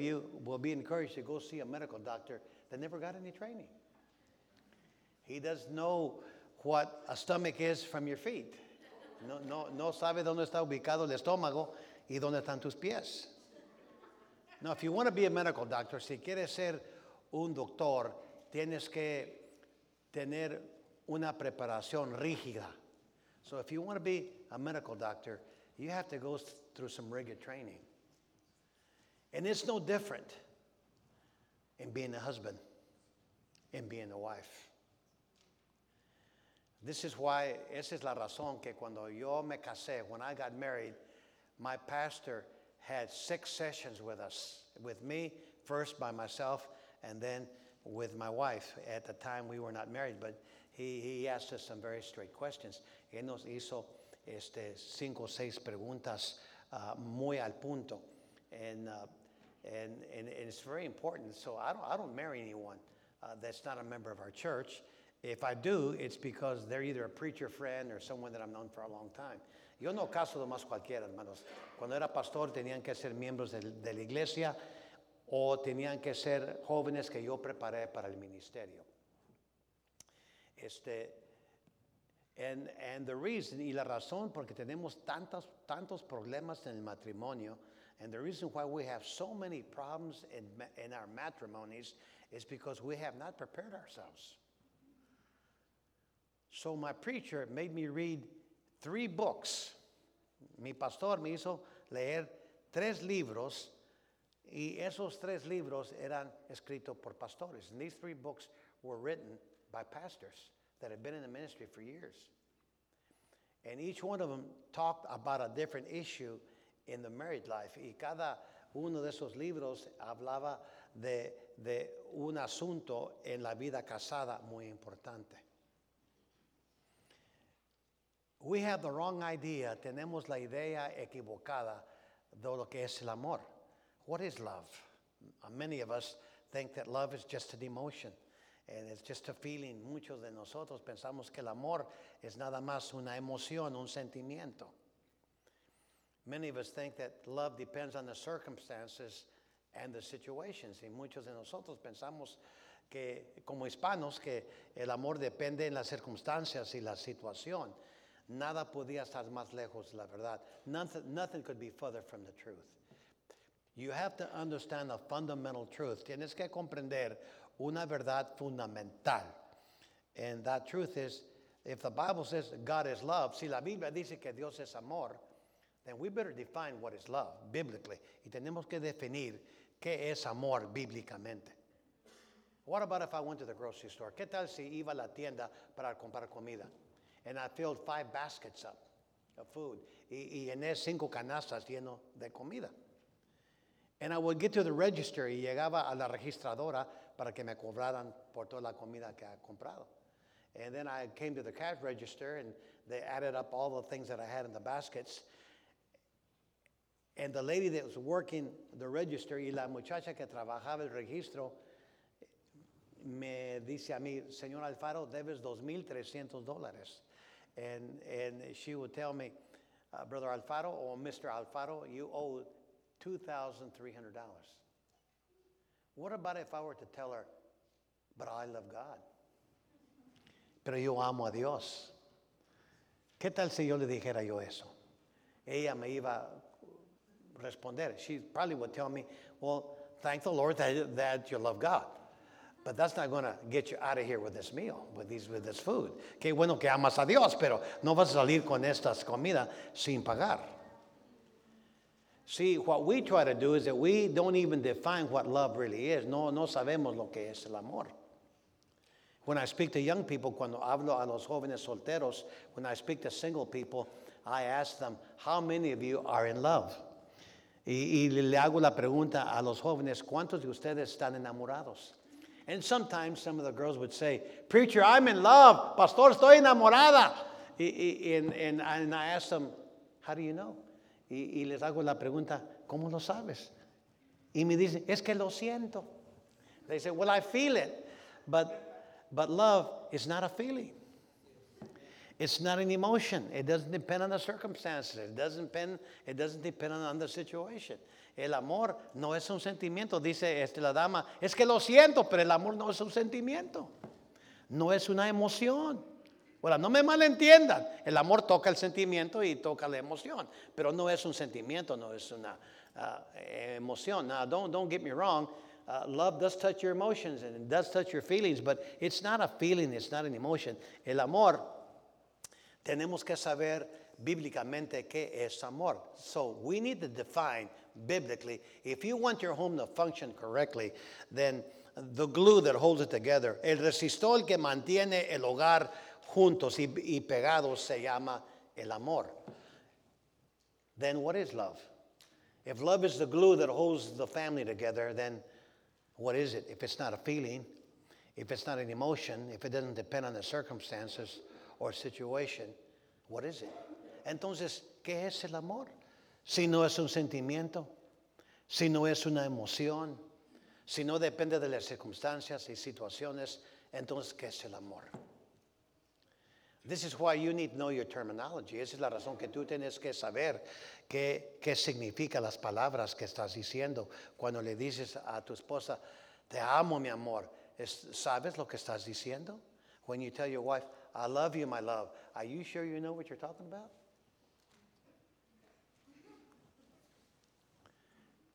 of you will be encouraged to go see a medical doctor that never got any training. He doesn't know what a stomach is from your feet. No, no, no sabe dónde está ubicado el estómago y dónde están tus pies. Now, if you want to be a medical doctor, si quieres ser un doctor, tienes que tener una preparación rígida. So if you want to be a medical doctor, you have to go through some rigid training. And it's no different in being a husband and being a wife. This is why, esa es la razón que cuando yo me casé, when I got married, my pastor had six sessions with us, with me, first by myself, and then with my wife. At the time, we were not married, but he, he asked us some very straight questions. Él nos hizo este, cinco o seis preguntas uh, muy al punto. And, uh, and, and, and, it's very important. So I don't, I don't marry anyone uh, that's not a member of our church. If I do, it's because they're either a preacher friend or someone that I've known for a long time. Yo no caso de más cualquiera, hermanos. Cuando era pastor tenían que ser miembros de, de la iglesia o tenían que ser jóvenes que yo preparé para el ministerio. Este, and, and the reason, y la razón porque tenemos tantos, tantos problemas en el matrimonio, and the reason why we have so many problems in, in our matrimonies is because we have not prepared ourselves. So my preacher made me read three books. Mi pastor me hizo leer tres libros y esos tres libros eran escritos por pastores. And these three books were written by pastors that had been in the ministry for years. And each one of them talked about a different issue in the married life. Y cada uno de esos libros hablaba de, de un asunto en la vida casada muy importante. We have the wrong idea, tenemos la idea equivocada de lo que es el amor. What is love? Many of us think that love is just an emotion and it's just a feeling. Muchos de nosotros pensamos que el amor es nada más una emoción, un sentimiento. Many of us think that love depends on the circumstances and the situations. Y muchos de nosotros pensamos que, como hispanos, que el amor depende en las circunstancias y la situación. Nada podía estar más lejos de la verdad. Nothing, nothing could be further from the truth. You have to understand a fundamental truth. Tienes que comprender una verdad fundamental. And that truth is, if the Bible says God is love, si la Biblia dice que Dios es amor, then we better define what is love biblically. Y tenemos que definir qué es amor bíblicamente. What about if I went to the grocery store? ¿Qué tal si iba a la tienda para comprar comida? And I filled five baskets up of food. Y, y llené cinco canastas lleno de comida. And I would get to the register y llegaba a la registradora para que me cobraran por toda la comida que ha comprado. And then I came to the cash register and they added up all the things that I had in the baskets. And the lady that was working the register y la muchacha que trabajaba el registro me dice a mí, señor Alfaro, debes 2.300 dólares. And, and she would tell me, uh, Brother Alfaro or Mr. Alfaro, you owe $2,300. What about if I were to tell her, but I love God? Pero yo amo a Dios. ¿Qué tal si yo le dijera yo eso? Ella me iba responder. She probably would tell me, well, thank the Lord that, that you love God. But that's not going to get you out of here with this meal, with, these, with this food. Qué bueno que amas a Dios, pero no vas a salir con estas comidas sin pagar. See, what we try to do is that we don't even define what love really is. No, no sabemos lo que es el amor. When I speak to young people, cuando hablo a los jóvenes solteros, when I speak to single people, I ask them, how many of you are in love? Y, y le hago la pregunta a los jóvenes, ¿cuántos de ustedes están enamorados? And sometimes some of the girls would say, Preacher, I'm in love. Pastor, estoy enamorada. And, and, and I ask them, How do you know? Y, y les hago la pregunta, ¿cómo lo sabes? Y me dicen, es que lo siento. They say, Well, I feel it. But, but love is not a feeling. It's not an emotion. It doesn't depend on the circumstances. It doesn't depend, it doesn't depend on the situation. El amor no es un sentimiento, dice este, la dama. Es que lo siento, pero el amor no es un sentimiento. No es una emoción. Bueno, no me malentiendan. El amor toca el sentimiento y toca la emoción, pero no es un sentimiento, no es una uh, emoción. Now, don't, don't get me wrong. Uh, love does touch your emotions and it does touch your feelings, but it's not a feeling, it's not an emotion. El amor, tenemos que saber bíblicamente qué es amor. So we need to define biblically. If you want your home to function correctly, then the glue that holds it together, el resistol que mantiene el hogar juntos y, y pegados se llama el amor. Then what is love? If love is the glue that holds the family together, then what is it? If it's not a feeling, if it's not an emotion, if it doesn't depend on the circumstances or situation, what is it? Entonces, ¿qué es el amor? Si no es un sentimiento, si no es una emoción, si no depende de las circunstancias y situaciones, entonces, ¿qué es el amor? This is why you need to know your terminology. Esa es la razón que tú tienes que saber qué, qué significa las palabras que estás diciendo. Cuando le dices a tu esposa, te amo, mi amor, ¿sabes lo que estás diciendo? When you tell your wife, I love you, my love, are you sure you know what you're talking about?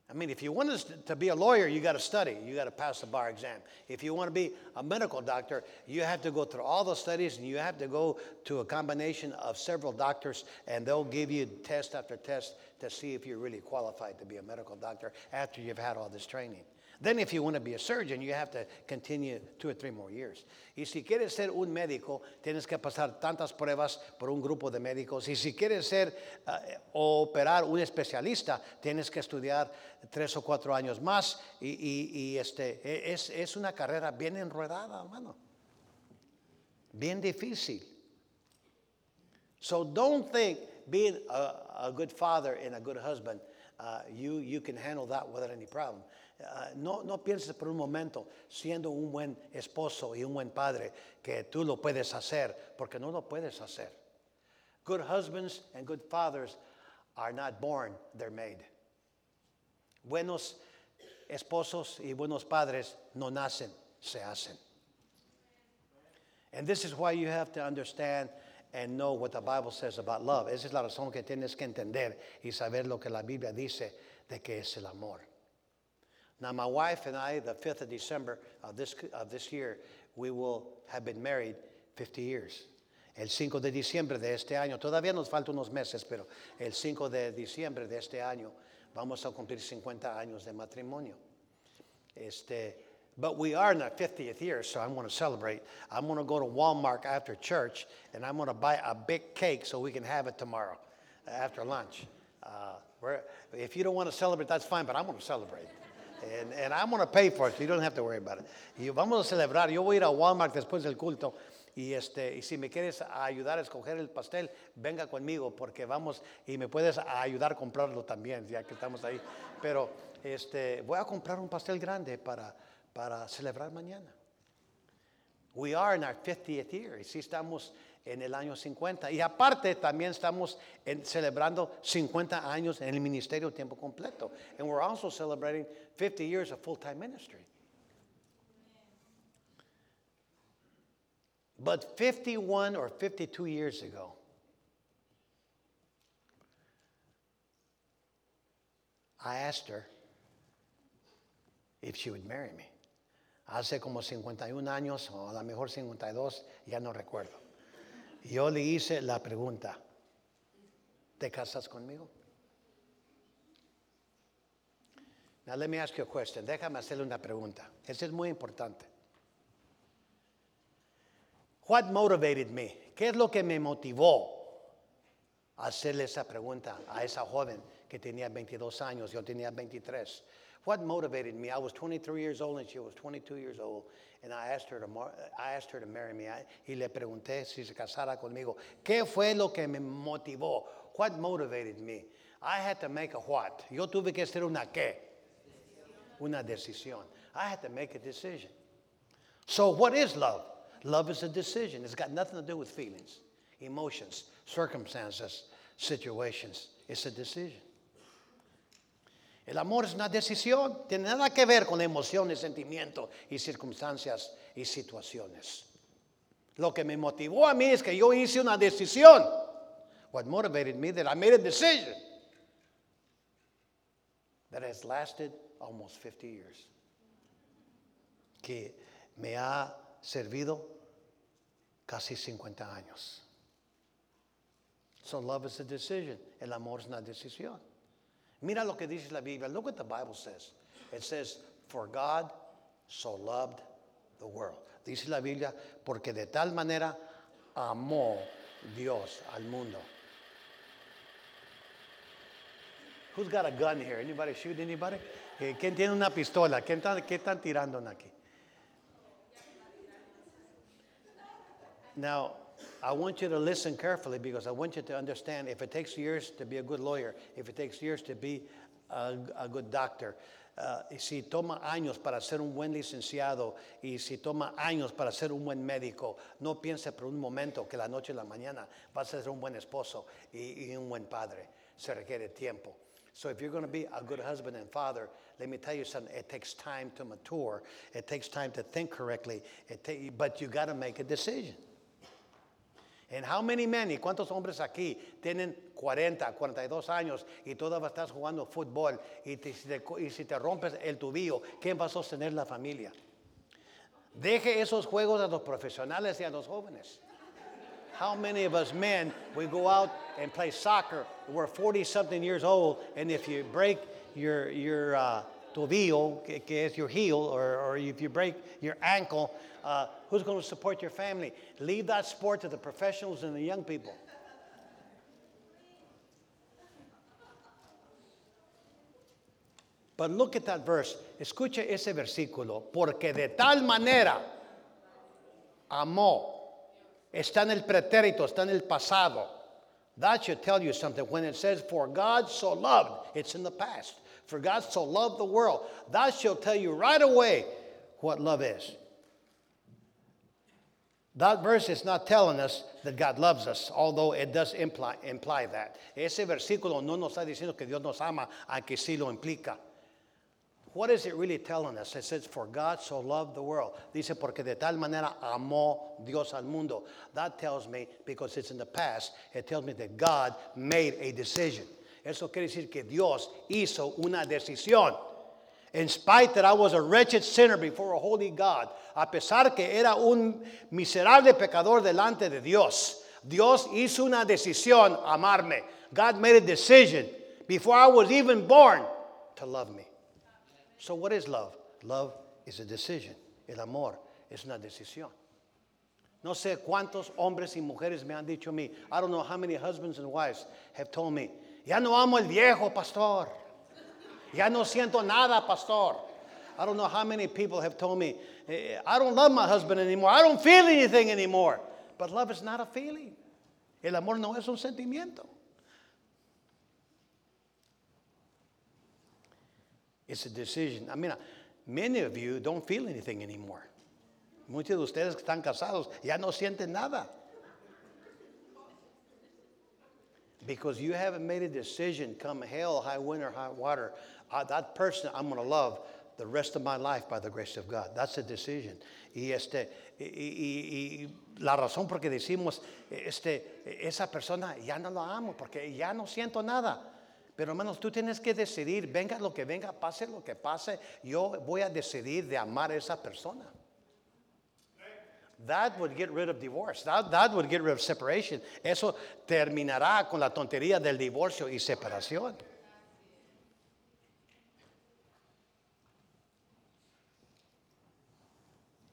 I mean, if you want to be a lawyer, you got to study. You got to pass the bar exam. If you want to be a medical doctor, you have to go through all the studies and you have to go to a combination of several doctors, and they'll give you test after test to see if you're really qualified to be a medical doctor after you've had all this training. Then, if you want to be a surgeon, you have to continue two or three more years. Y si quieres ser un médico, tienes que pasar tantas pruebas por un grupo de médicos. Y si quieres ser uh, o operar un especialista, tienes que estudiar tres o cuatro años más. Y, y, y este, es, es una carrera bien enredada, hermano. Bien difícil. So don't think being a, a good father and a good husband, uh, you, you can handle that without any problem. Uh, no, no pienses por un momento, siendo un buen esposo y un buen padre, que tú lo puedes hacer, porque no lo puedes hacer. Good husbands and good fathers are not born, they're made. Buenos esposos y buenos padres no nacen, se hacen. And this is why you have to understand and know what the Bible says about love. Esa es la razón que tienes que entender y saber lo que la Biblia dice de que es el amor. Now, my wife and I, the 5th of December of this, of this year, we will have been married 50 years. El 5 de diciembre de este año, todavía nos faltan unos meses, pero el 5 de diciembre de este año vamos a cumplir 50 años de matrimonio. Este, but we are in our 50th year, so I'm going to celebrate. I'm going to go to Walmart after church, and I'm going to buy a big cake so we can have it tomorrow after lunch. Uh, if you don't want to celebrate, that's fine, but I'm going to celebrate. And, I'm going pay for it, so you don't have to worry about it. Y vamos a celebrar. Yo voy a ir a Walmart después del culto. Y, este, y si me quieres ayudar a escoger el pastel, venga conmigo porque vamos y me puedes ayudar a comprarlo también, ya que estamos ahí. Pero este, voy a comprar un pastel grande para, para celebrar mañana. We are in our 50th year. Y si estamos en el año 50. Y aparte también estamos en, celebrando 50 años en el ministerio tiempo completo. And we're also celebrating 50 years of full-time ministry. But 51 or 52 years ago, I asked her if she would marry me. Hace como 51 años, o a lo mejor 52, ya no recuerdo. Yo le hice la pregunta, ¿te casas conmigo? Now let me ask you a question. Déjame hacerle una pregunta. Esa es muy importante. What motivated me? ¿Qué es lo que me motivó a hacerle esa pregunta a esa joven que tenía 22 años? Yo tenía 23. What motivated me? I was 23 years old and she was 22 years old. And I asked her to, mar- I asked her to marry me. I, y le pregunté si se casara conmigo. ¿Qué fue lo que me motivó? What motivated me? I had to make a what. Yo tuve que hacer una qué. Una decisión. I had to make a decision. So, what is love? Love is a decision. It's got nothing to do with feelings, emotions, circumstances, situations. It's a decision. El amor es una decisión, tiene nada que ver con emociones, sentimientos y circunstancias y situaciones. Lo que me motivó a mí es que yo hice una decisión. What motivated me that I made a decision that has lasted almost 50 years. Que me ha servido casi 50 años. So love is a decision. El amor es una decisión. Mira lo que dice la Biblia. Look what the Bible says. It says, For God so loved the world. Dice la Biblia, porque de tal manera amó Dios al mundo. Who's got a gun here? Anybody shoot anybody? Eh, ¿Quién tiene una pistola? ¿Quién está, ¿Qué están tirando aquí? Now, I want you to listen carefully because I want you to understand if it takes years to be a good lawyer, if it takes years to be a, a good doctor, uh, si toma años para ser un buen licenciado y si toma años para ser un buen médico, no piense por un momento que la noche y la mañana vas a ser un buen esposo y, y un buen padre. Se requiere tiempo. So if you're going to be a good husband and father, let me tell you something. It takes time to mature. It takes time to think correctly. It ta- but you got to make a decision. And how many men y cuántos hombres aquí tienen 40, 42 años y todavía estás jugando fútbol y, si te rompes el tubillo, ¿quién va a sostener la familia? Deje esos juegos a los profesionales y a los jóvenes. How many of us men, we go out and play soccer, we're 40 something years old, and if you break your, your uh, tobillo, que, es your heel, or, or if you break your ankle, uh, who's going to support your family? Leave that sport to the professionals and the young people. But look at that verse. Escuche ese versículo. Porque de tal manera amó. Está en el pretérito, está en el pasado. That should tell you something. When it says, For God so loved, it's in the past. For God so loved the world. That should tell you right away what love is. That verse is not telling us that God loves us, although it does imply, imply that. Ese versículo no nos está diciendo que Dios nos ama, aunque sí lo implica. What is it really telling us? It says, For God so loved the world. Dice, porque de tal manera amó Dios al mundo. That tells me, because it's in the past, it tells me that God made a decision. Eso quiere decir que Dios hizo una decisión. In spite that I was a wretched sinner before a holy God, a pesar que era un miserable pecador delante de Dios, Dios hizo una decisión amarme. God made a decision before I was even born to love me. So, what is love? Love is a decision. El amor es una decisión. No sé cuántos hombres y mujeres me han dicho a mí. I don't know how many husbands and wives have told me, ya no amo el viejo, pastor. Ya no siento nada, pastor. I don't know how many people have told me, "Eh, I don't love my husband anymore. I don't feel anything anymore. But love is not a feeling. El amor no es un sentimiento. It's a decision. I mean, many of you don't feel anything anymore. Muchos de ustedes que están casados ya no sienten nada. Because you haven't made a decision, come hell, high wind, or high water, that person I'm going to love the rest of my life by the grace of God. That's a decision. Y, este, y la razón por que decimos, este, esa persona ya no la amo, porque ya no siento nada. Pero hermanos, tú tienes que decidir, venga lo que venga, pase lo que pase, yo voy a decidir de amar a esa persona. That would get rid of divorce. That, that would get rid of separation. Eso terminará con la tontería del divorcio y separación.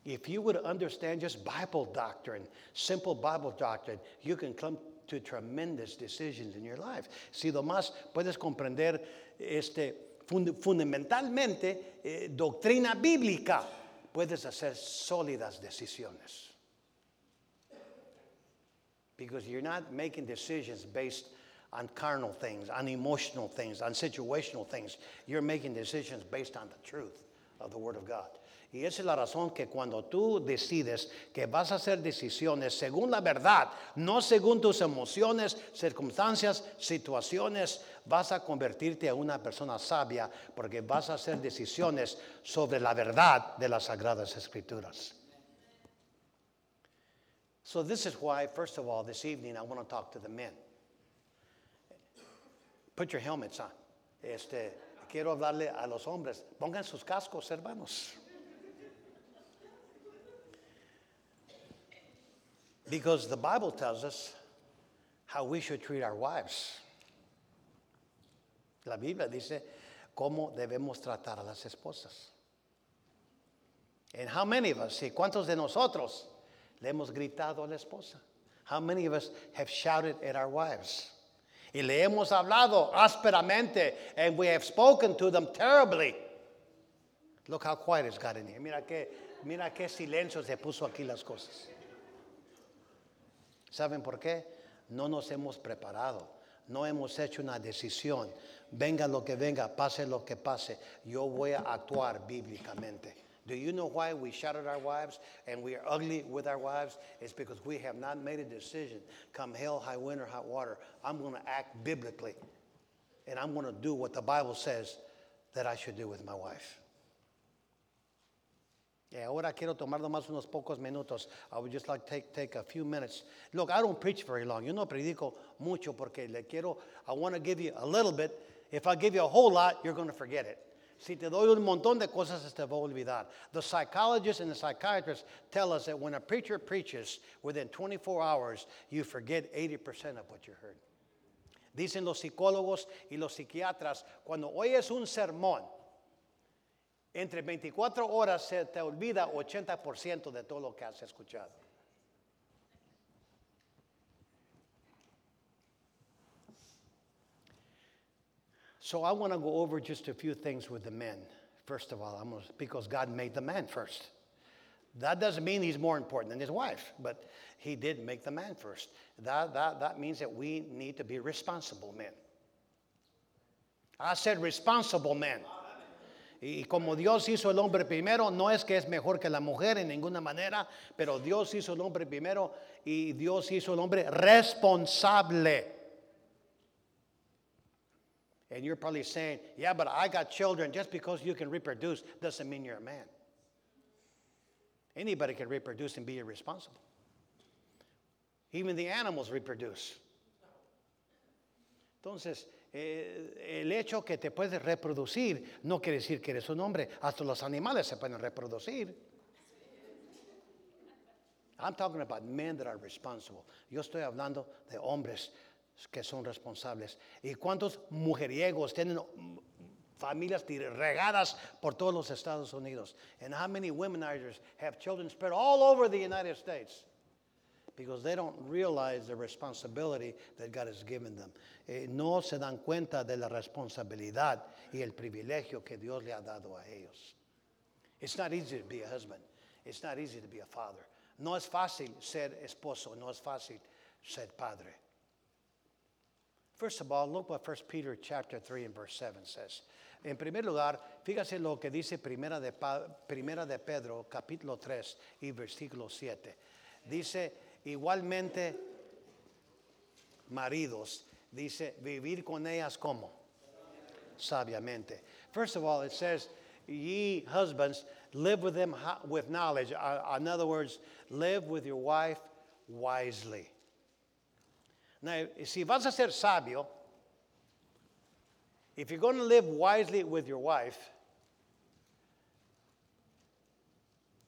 If you would understand just Bible doctrine, simple Bible doctrine, you can come to tremendous decisions in your life. Si lo más puedes comprender este, fund- fundamentalmente eh, doctrina bíblica, puedes hacer sólidas decisiones. Because you're not making decisions based on carnal things, on emotional things, on situational things. You're making decisions based on the truth of the Word of God. Y esa es la razón que cuando tú decides que vas a hacer decisiones según la verdad, no según tus emociones, circunstancias, situaciones, vas a convertirte en una persona sabia porque vas a hacer decisiones sobre la verdad de las sagradas escrituras. So this is why, first of all, this evening I want to talk to the men. Put your helmets on. Este, quiero hablarle a los hombres. Pongan sus cascos, hermanos. Because the Bible tells us how we should treat our wives. La Biblia dice cómo debemos tratar a las esposas. And how many of us, y cuántos de nosotros le hemos gritado a la esposa? How many of us have shouted at our wives? Y le hemos hablado ásperamente, and we have spoken to them terribly. Look how quiet it's gotten here. Mira qué, mira qué silencio se puso aquí las cosas. ¿Saben por qué? No nos hemos preparado, no hemos hecho una decisión. Venga lo que venga, pase lo que pase, yo voy a actuar bíblicamente. Do you know why we shout at our wives and we are ugly with our wives? It's because we have not made a decision. Come hell, high wind, or hot water, I'm going to act biblically. And I'm going to do what the Bible says that I should do with my wife. Yeah, ahora quiero tomar nomás unos pocos minutos. I would just like to take, take a few minutes. Look, I don't preach very long. Yo no predico mucho porque le quiero, I want to give you a little bit. If I give you a whole lot, you're going to forget it. Si te doy un montón de cosas, te va a olvidar. The psychologists and the psychiatrists tell us that when a preacher preaches, within 24 hours, you forget 80% of what you heard. Dicen los psicólogos y los psiquiatras, cuando oyes un sermón, entre 24 horas se te olvida 80% de todo lo que has escuchado. So I want to go over just a few things with the men. First of all, because God made the man first. That doesn't mean he's more important than his wife, but he did make the man first. That, that, that means that we need to be responsible men. I said responsible men. Y como Dios hizo el hombre primero, no es que es mejor que la mujer en ninguna manera, pero Dios hizo el hombre primero y Dios hizo el hombre responsable. And you're probably saying, yeah, but I got children. Just because you can reproduce doesn't mean you're a man. Anybody can reproduce and be irresponsible. Even the animals reproduce. Entonces, eh, el hecho que te puedes reproducir no quiere decir que eres un hombre. Hasta los animales se pueden reproducir. I'm talking about men that are responsible. Yo estoy hablando de hombres que son responsables. ¿Y cuántos mujeriegos tienen familias regadas por todos los Estados Unidos? And how many womenizers have children spread all over the United States? Because they don't realize the responsibility that God has given them. Eh, no se dan cuenta de la responsabilidad y el privilegio que Dios le ha dado a ellos. It's not easy to be a husband. It's not easy to be a father. No es fácil ser esposo. No es fácil ser padre. First of all, look what 1 Peter chapter 3 and verse 7 says. En primer lugar, fíjase lo que dice Primera de, Primera de Pedro, capítulo 3 y versículo 7. Dice, igualmente, maridos, dice, vivir con ellas como? Sabiamente. First of all, it says, ye husbands, live with them with knowledge. Uh, in other words, live with your wife wisely. Now, si vas a ser sabio, if you're going to live wisely with your wife,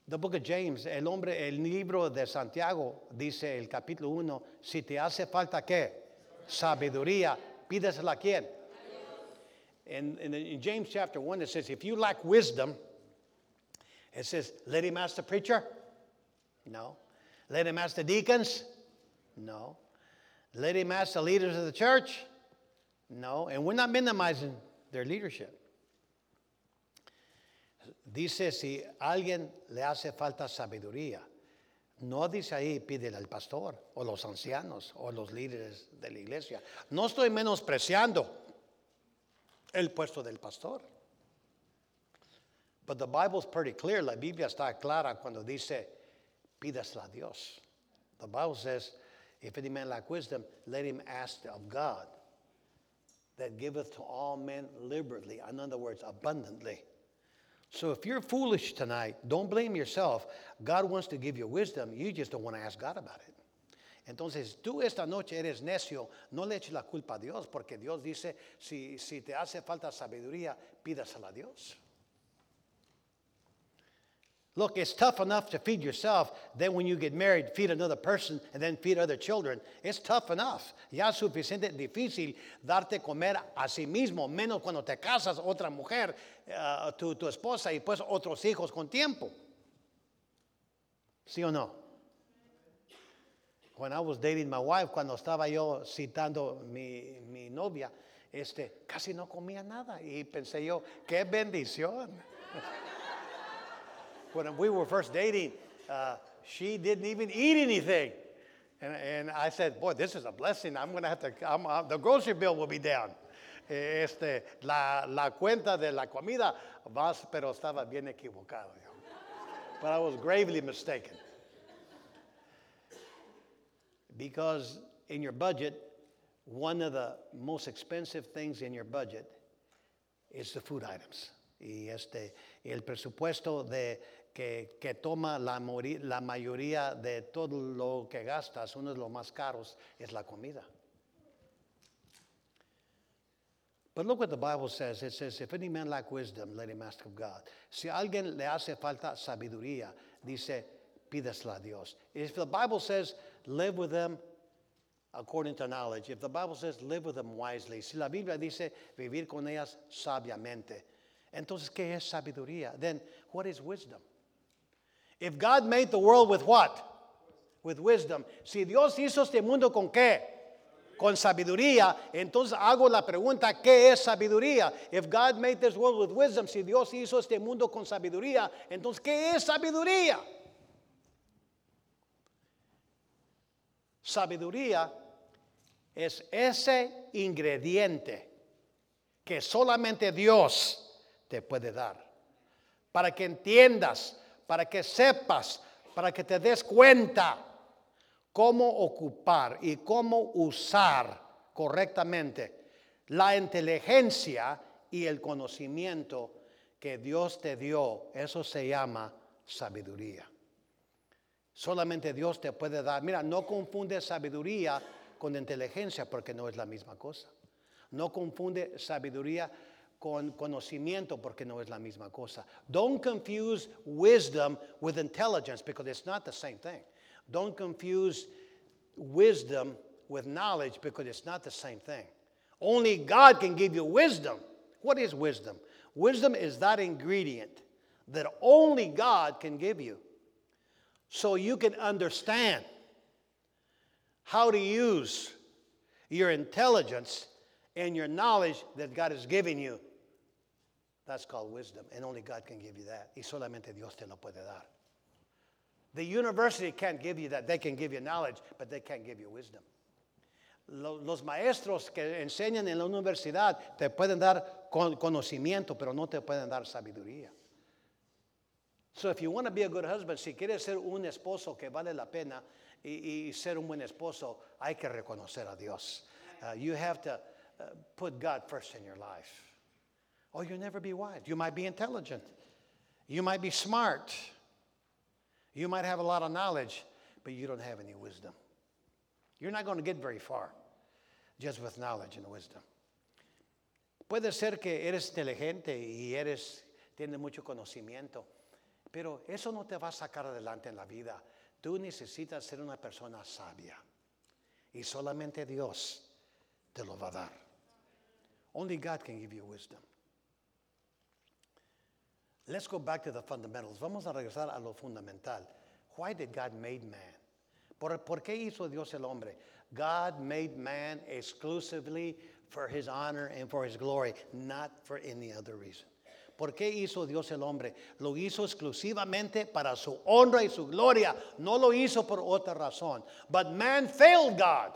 the book of James, el hombre, el libro de Santiago, dice el capítulo 1, si te hace falta qué? Sabiduría, pídesela a quién? And, and in James chapter 1, it says, if you lack wisdom, it says, let him ask the preacher? No. Let him ask the deacons? No. Let him ask the leaders of the church? No, and we're not minimizing their leadership. Dice si alguien le hace falta sabiduría. No dice ahí pídele al pastor o los ancianos o los líderes de la iglesia. No estoy menospreciando el puesto del pastor. But the Bible's pretty clear. La Biblia está clara cuando dice, pídasela a Dios. The Bible says, if any man lack wisdom, let him ask of God that giveth to all men liberally. In other words, abundantly. So if you're foolish tonight, don't blame yourself. God wants to give you wisdom. You just don't want to ask God about it. Entonces, tú esta noche eres necio, no le eches la culpa a Dios, porque Dios dice, si, si te hace falta sabiduría, pídasela a Dios. Look, it's tough enough to feed yourself. Then, when you get married, feed another person and then feed other children. It's tough enough. Ya es suficiente difícil darte comer a sí mismo, menos cuando te casas otra mujer, uh, tu, tu esposa y pues otros hijos con tiempo. ¿Sí o no? When I was dating my wife, cuando estaba yo citando mi, mi novia, este, casi no comía nada. Y pensé yo, qué bendición. when we were first dating, uh, she didn't even eat anything. And, and I said, boy, this is a blessing. I'm going to have to, I'm, uh, the grocery bill will be down. Este, la, la cuenta de la comida, vas, pero estaba bien equivocado. But I was gravely mistaken. Because in your budget, one of the most expensive things in your budget is the food items. Y este, el presupuesto de que, que toma la, la mayoría de todo lo que gastas, uno de los más caros, es la comida. But look what the Bible says. It says, if any man lack wisdom, let him ask of God. Si alguien le hace falta sabiduría, dice, pídesla a Dios. If the Bible says, live with them according to knowledge. If the Bible says, live with them wisely. Si la Biblia dice, vivir con ellas sabiamente. Entonces, ¿qué es sabiduría? Then, what is wisdom? If God made the world with what? With wisdom. Si Dios hizo este mundo con qué? Con sabiduría. Entonces hago la pregunta, ¿qué es sabiduría? If God made this world with wisdom, si Dios hizo este mundo con sabiduría, entonces ¿qué es sabiduría? Sabiduría es ese ingrediente que solamente Dios te puede dar. Para que entiendas para que sepas, para que te des cuenta cómo ocupar y cómo usar correctamente la inteligencia y el conocimiento que Dios te dio. Eso se llama sabiduría. Solamente Dios te puede dar. Mira, no confunde sabiduría con inteligencia porque no es la misma cosa. No confunde sabiduría con conocimiento porque no es la misma cosa. Don't confuse wisdom with intelligence because it's not the same thing. Don't confuse wisdom with knowledge because it's not the same thing. Only God can give you wisdom. What is wisdom? Wisdom is that ingredient that only God can give you. So you can understand how to use your intelligence and your knowledge that God is giving you that's called wisdom, and only God can give you that. Y solamente Dios te lo puede dar. The university can't give you that. They can give you knowledge, but they can't give you wisdom. Los maestros que enseñan en la universidad te pueden dar conocimiento, pero no te pueden dar sabiduría. So if you want to be a good husband, si quieres ser un esposo que vale la pena y, y ser un buen esposo, hay que reconocer a Dios. Uh, you have to uh, put God first in your life. Or you'll never be wise. You might be intelligent. You might be smart. You might have a lot of knowledge, but you don't have any wisdom. You're not going to get very far just with knowledge and wisdom. Puede ser que eres inteligente y eres, tienes mucho conocimiento, pero eso no te va a sacar adelante en la vida. Tú necesitas ser una persona sabia y solamente Dios te lo va a dar. Only God can give you wisdom. Let's go back to the fundamentals. Vamos a regresar a lo fundamental. Why did God make man? ¿Por, ¿Por qué hizo Dios el hombre? God made man exclusively for his honor and for his glory, not for any other reason. ¿Por qué hizo Dios el hombre? Lo hizo exclusivamente para su honra y su gloria. No lo hizo por otra razón. But man failed God.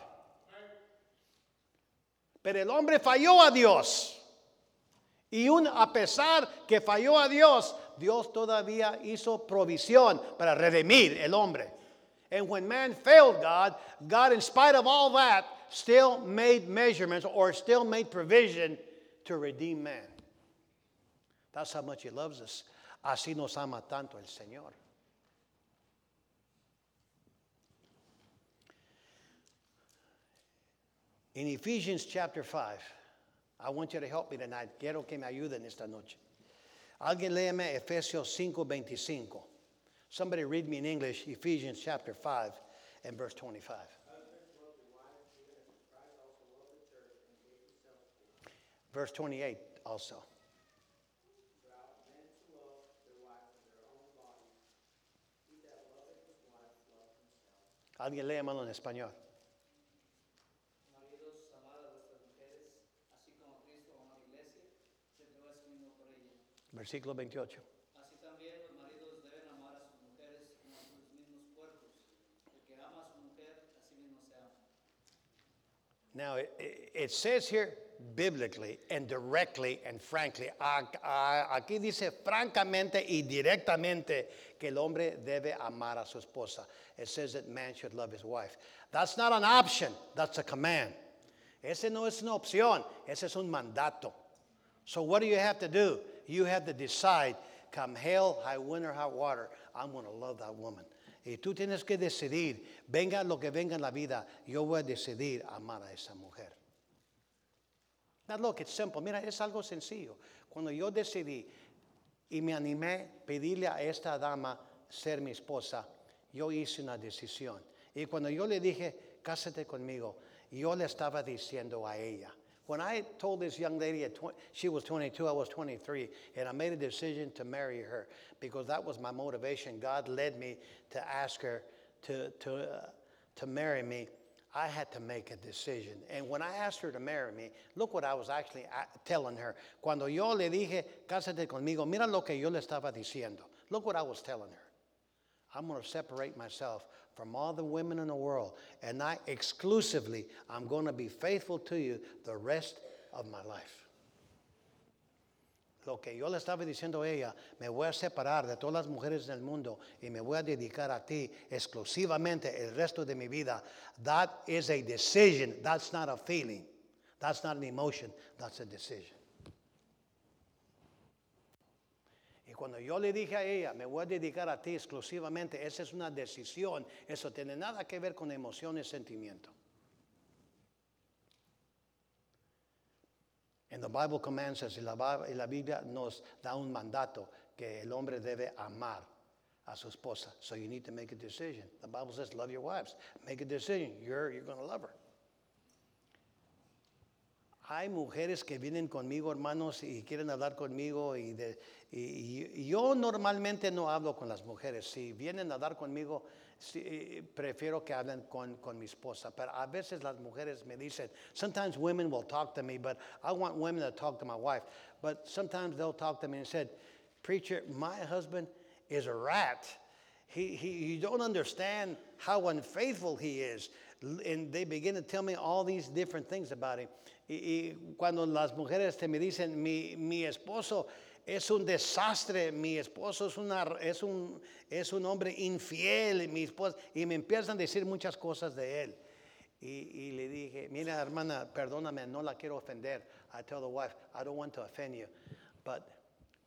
Pero el hombre falló a Dios. Y un, a pesar que falló a Dios, Dios todavía hizo provisión para redimir el hombre. And when man failed God, God, in spite of all that, still made measurements or still made provision to redeem man. That's how much He loves us. Así nos ama tanto el Señor. In Ephesians chapter 5, I want you to help me tonight. Quiero que me ayuden esta noche. Alguien léeme Efesios 5:25. Somebody read me in English Ephesians chapter 5 and verse 25. Verse 28 also. Alguien léamelo en español. Maridos, amad a vuestras mujeres, así como Cristo amó a la iglesia, se entregó a sí mismo por ella. Versículo 28. Así también los maridos deben amar a sus mujeres como a sus mismos cuerpos. El que ama a su mujer, a sí mismo se ama. Now, it, it- says here biblically and directly and frankly, aquí dice francamente y directamente que el hombre debe amar a su esposa. It says that man should love his wife. That's not an option, that's a command. Ese no es una opción, ese es un mandato. So, what do you have to do? You have to decide, come hell, high wind, or high water, I'm going to love that woman. Y tú tienes que decidir, venga lo que venga en la vida, yo voy a decidir amar a esa mujer. Now, look, it's simple. Mira, es algo sencillo. Cuando yo decidí y me animé a pedirle a esta dama ser mi esposa, yo hice una decisión. Y cuando yo le dije, cásate conmigo, yo le estaba diciendo a ella. When I told this young lady, at 20, she was 22, I was 23, and I made a decision to marry her because that was my motivation. God led me to ask her to, to, uh, to marry me. I had to make a decision. And when I asked her to marry me, look what I was actually telling her. Cuando yo le dije, cásate conmigo, mira lo que yo le estaba diciendo. Look what I was telling her. I'm going to separate myself from all the women in the world, and I exclusively, I'm going to be faithful to you the rest of my life. Lo que yo le estaba diciendo a ella, me voy a separar de todas las mujeres del mundo y me voy a dedicar a ti exclusivamente el resto de mi vida. That is a decision. That's not a feeling. That's not an emotion. That's a decision. Cuando yo le dije a ella, me voy a dedicar a ti exclusivamente, esa es una decisión. Eso tiene nada que ver con emoción y sentimiento. And the Bible commands la, y la Biblia nos da un mandato que el hombre debe amar a su esposa. So you need to make a decision. The Bible says, love your wives. Make a decision. You're, you're going to love her. Hay mujeres que vienen conmigo, hermanos, y quieren hablar conmigo. Y, yo normalmente no hablo con las mujeres. Si vienen a hablar conmigo, sí, eh, prefiero que hablen con, con mi esposa. Pero a veces las mujeres me dicen, sometimes women will talk to me, but I want women to talk to my wife. But sometimes they'll talk to me and said, Preacher, my husband is a rat. He, he, you don't understand how unfaithful he is. And they begin to tell me all these different things about him. Y, y cuando las mujeres te me dicen, mi, mi esposo es un desastre, mi esposo es, una, es, un, es un hombre infiel, mi esposo, y me empiezan a decir muchas cosas de él. Y, y le dije, mira hermana, perdóname, no la quiero ofender. I tell the wife, I don't want to offend you. But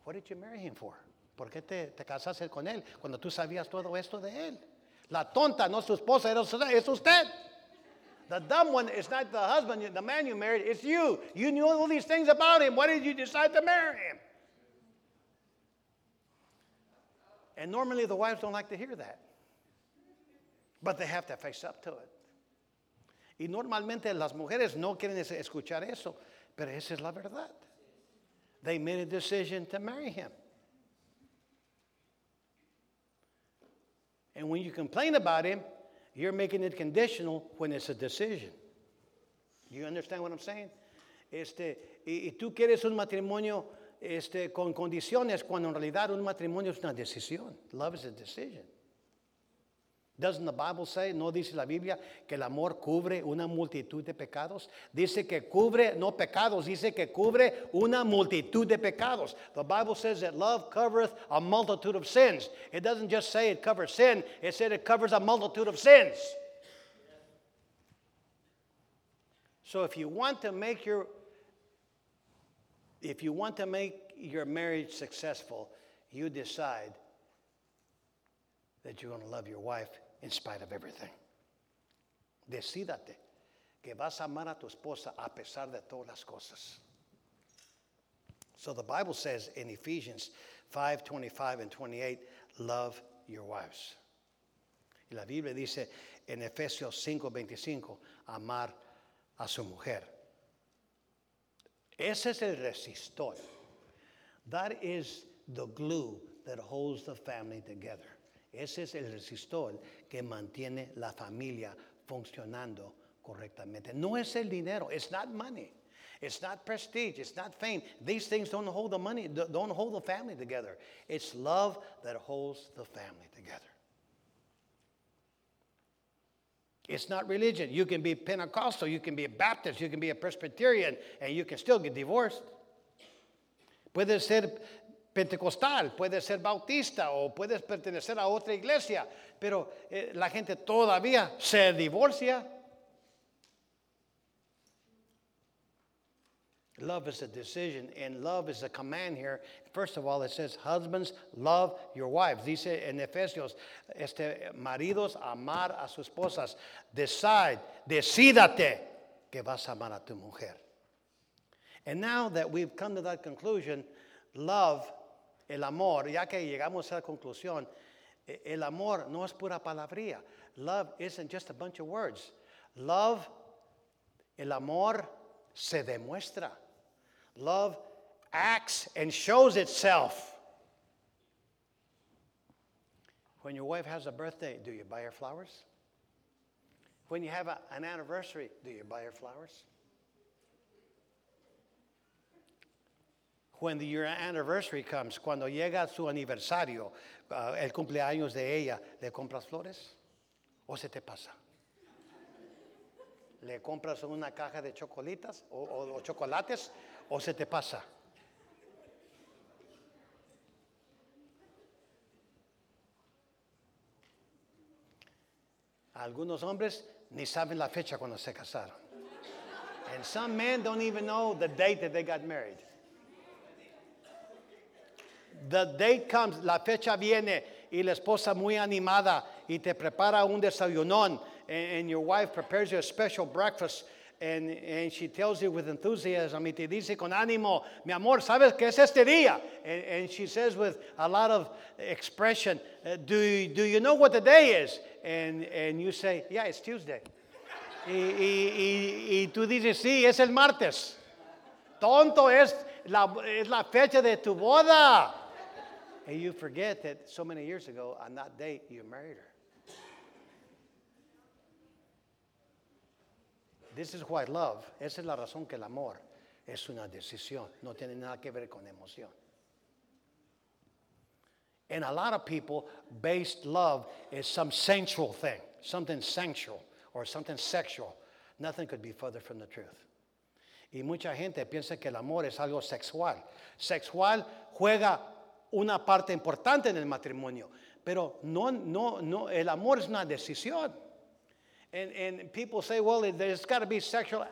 what did you marry him for? ¿Por qué te, te casaste con él cuando tú sabías todo esto de él? La tonta, no su esposa, es usted. The dumb one is not the husband, the man you married, it's you. You knew all these things about him. Why did you decide to marry him? And normally the wives don't like to hear that. But they have to face up to it. Y normalmente las mujeres no quieren es- escuchar eso, pero esa es la verdad. They made a decision to marry him. And when you complain about him, you're making it conditional when it's a decision. You understand what I'm saying? Este, y, y tú quieres un matrimonio este, con condiciones cuando en realidad un matrimonio es una decisión. Love is a decision. Doesn't the Bible say, no dice la Biblia, que el amor cubre una multitud de pecados? Dice que cubre, no pecados, dice que cubre una multitud de pecados. The Bible says that love covereth a multitude of sins. It doesn't just say it covers sin, it said it covers a multitude of sins. So if you want to make your if you want to make your marriage successful, you decide that you're going to love your wife in spite of everything. Decídate que vas a amar a tu esposa a pesar de todas las cosas. So the Bible says in Ephesians 5 25 and 28, love your wives. Y la Biblia dice en Efesios 5 25, amar a su mujer. Ese es el resistol. That is the glue that holds the family together. Ese es el resistol que mantiene la familia funcionando correctamente. No es el dinero. It's not money. It's not prestige. It's not fame. These things don't hold the money, don't hold the family together. It's love that holds the family together. It's not religion. You can be Pentecostal, you can be a Baptist, you can be a Presbyterian, and you can still get divorced. Puede ser pentecostal, puede ser bautista o puedes pertenecer a otra iglesia, pero eh, la gente todavía se divorcia. Love is a decision, and love is a command here. First of all, it says, Husbands, love your wives. Dice en Efesios, este, maridos, amar a sus esposas. Decide, decídate que vas a amar a tu mujer. And now that we've come to that conclusion, love, el amor, ya que llegamos a la conclusión, el amor no es pura palabría. Love isn't just a bunch of words. Love, el amor se demuestra. Love acts and shows itself. When your wife has a birthday, do you buy her flowers? When you have a, an anniversary, do you buy her flowers? When the, anniversary comes, cuando llega su aniversario, uh, el cumpleaños de ella, ¿le compras flores? ¿O se te pasa? ¿Le compras una caja de chocolitas o chocolates? ¿O se te pasa? Algunos hombres ni saben la fecha cuando se casaron. And some men don't even know the date that they got married. The date comes, la fecha viene y la esposa muy animada y te prepara un desayunón and, and your wife prepares you a special breakfast and, and she tells you with enthusiasm y te dice con ánimo, mi amor, ¿sabes qué es este día? And, and she says with a lot of expression, uh, do, do you know what the day is? And, and you say, yeah, it's Tuesday. y, y, y, y tú dices, sí, es el martes. Tonto, es la, es la fecha de tu boda. And you forget that so many years ago, on that date, you married her. This is why love, esa es la razón que el amor es una decisión, no tiene nada que ver con emoción. And a lot of people based love is some sensual thing, something sensual or something sexual. Nothing could be further from the truth. Y mucha gente piensa que el amor es algo sexual. Sexual juega una parte importante en el matrimonio, pero no, no, no, el amor es una decisión. And, and people say, well, there's got to be sexual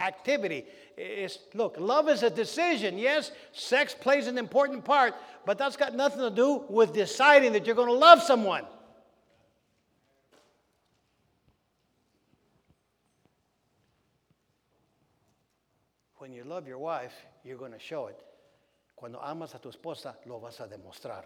activity. It's, look, love is a decision. Yes, sex plays an important part, but that's got nothing to do with deciding that you're going to love someone. When you love your wife, you're going to show it. Cuando amas a tu esposa, lo vas a demostrar.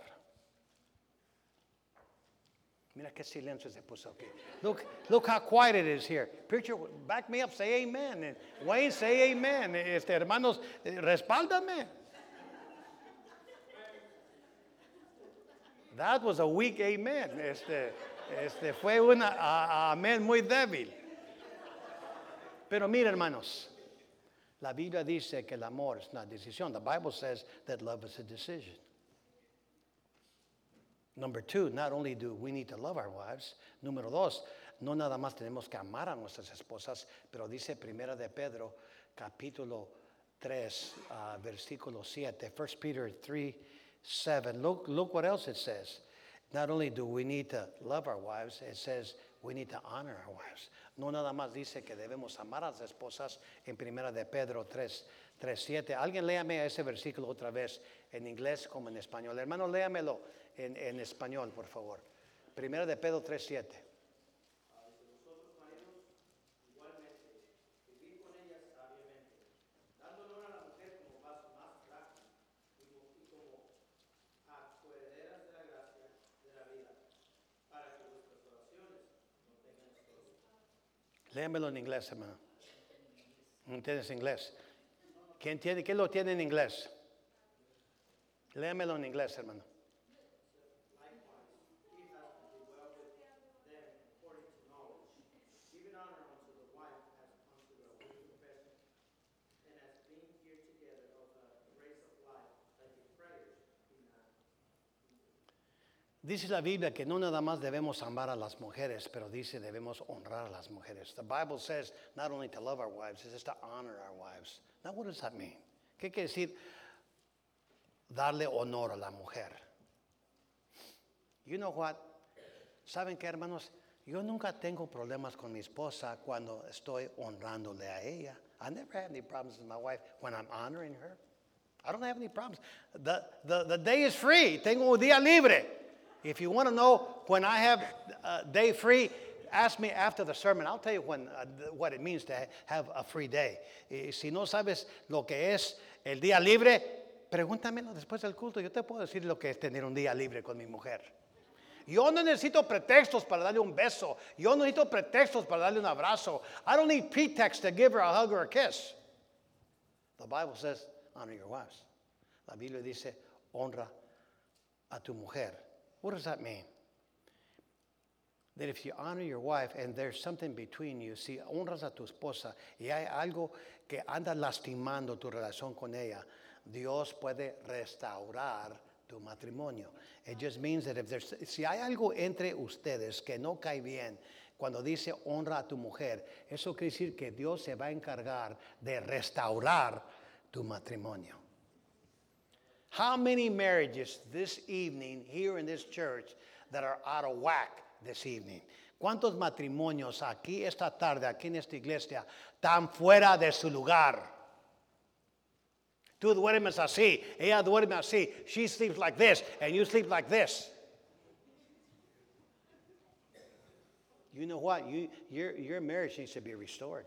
Mira qué silencio se puso aquí. Look, look how quiet it is here. Preacher, back me up, say amen. Wayne, say amen. Este, hermanos, eh, respáldame. That was a weak amen. Este, este fue un amén muy débil. Pero mira, hermanos, la Biblia dice que el amor es una decisión. The Bible says that love is a decision. Number two, not only do we need to love our wives, número dos, no nada más tenemos que amar a nuestras esposas, pero dice Primera de Pedro, capítulo 3, uh, versículo 7, 1 Peter 3, 7. Look, look what else it says. Not only do we need to love our wives, it says we need to honor our wives. No nada más dice que debemos amar a las esposas en Primera de Pedro 3, 3, 7. Alguien léame ese versículo otra vez en inglés como en español. Hermano, léamelo en, en español, por favor. Primera de Pedro 3, 7. Vosotros maridos, igualmente, vivid con ellas sabiamente, dando honor a la mujer como vaso más frágil y como, y como a coherederas de la gracia de la vida, para que vuestras oraciones no tengan estorbo. Léamelo en inglés, hermano. ¿No entiendes inglés? ¿Quién, ¿Quién lo tiene en inglés? Léamelo en inglés, hermano. Likewise, he has to do well with them according to knowledge, giving honor unto the wife as unto the holy profession, and as being here together of the grace of life, that your prayers be not Dice la Biblia que no nada más debemos amar a las mujeres, pero dice debemos honrar a las mujeres. The Bible says not only to love our wives, it says to honor our wives. Now, what does that mean? ¿Qué quiere decir darle honor a la mujer? You know what? ¿Saben qué, hermanos? Yo nunca tengo problemas con mi esposa cuando estoy honrándole a ella. I never have any problems with my wife when I'm honoring her. I don't have any problems. The, the, the day is free. Tengo un día libre. If you want to know when I have a day free, ask me after the sermon. I'll tell you when, uh, what it means to ha- have a free day. Y si no sabes lo que es el día libre, pregúntamelo después del culto. Yo te puedo decir lo que es tener un día libre con mi mujer. Yo no necesito pretextos para darle un beso. Yo no necesito pretextos para darle un abrazo. I don't need pretext to give her a hug or a kiss. The Bible says, honor your wives. La Biblia dice, honra a tu mujer. What does that mean? That if you honor your wife and there's something between you, si honras a tu esposa y hay algo que anda lastimando tu relación con ella, Dios puede restaurar tu matrimonio. It just means that if there's, si hay algo entre ustedes que no cae bien, cuando dice honra a tu mujer, eso quiere decir que Dios se va a encargar de restaurar tu matrimonio. How many marriages this evening here in this church that are out of whack this evening? ¿Cuántos matrimonios aquí esta tarde, aquí en esta iglesia, están fuera de su lugar? Tú duermes así, ella duerme así. She sleeps like this, and you sleep like this. You know what? You, your, your marriage needs to be restored.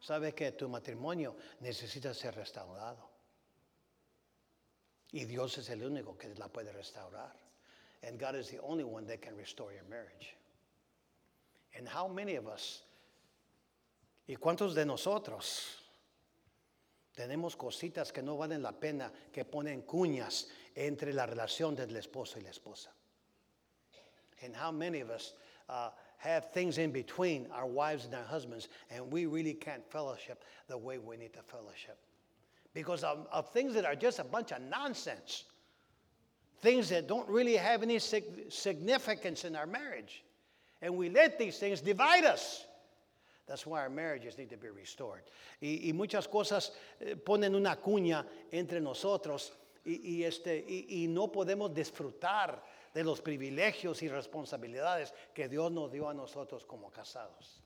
Sabe que tu matrimonio necesita ser restaurado. Y Dios es el único que la puede restaurar. And God is the only one that can restore your marriage. And how many of us, y cuántos de nosotros, tenemos cositas que no valen la pena, que ponen cuñas entre la relación del esposo y la esposa? And how many of us uh, have things in between our wives and our husbands, and we really can't fellowship the way we need to fellowship? Because of, of things that are just a bunch of nonsense, things that don't really have any sig- significance in our marriage. And we let these things divide us. That's why our marriages need to be restored. Y, muchas cosas eh, ponen una cuña entre nosotros este, y, y no podemos disfrutar de los privilegios y responsabilidades que Dios nos dio a nosotros como casados.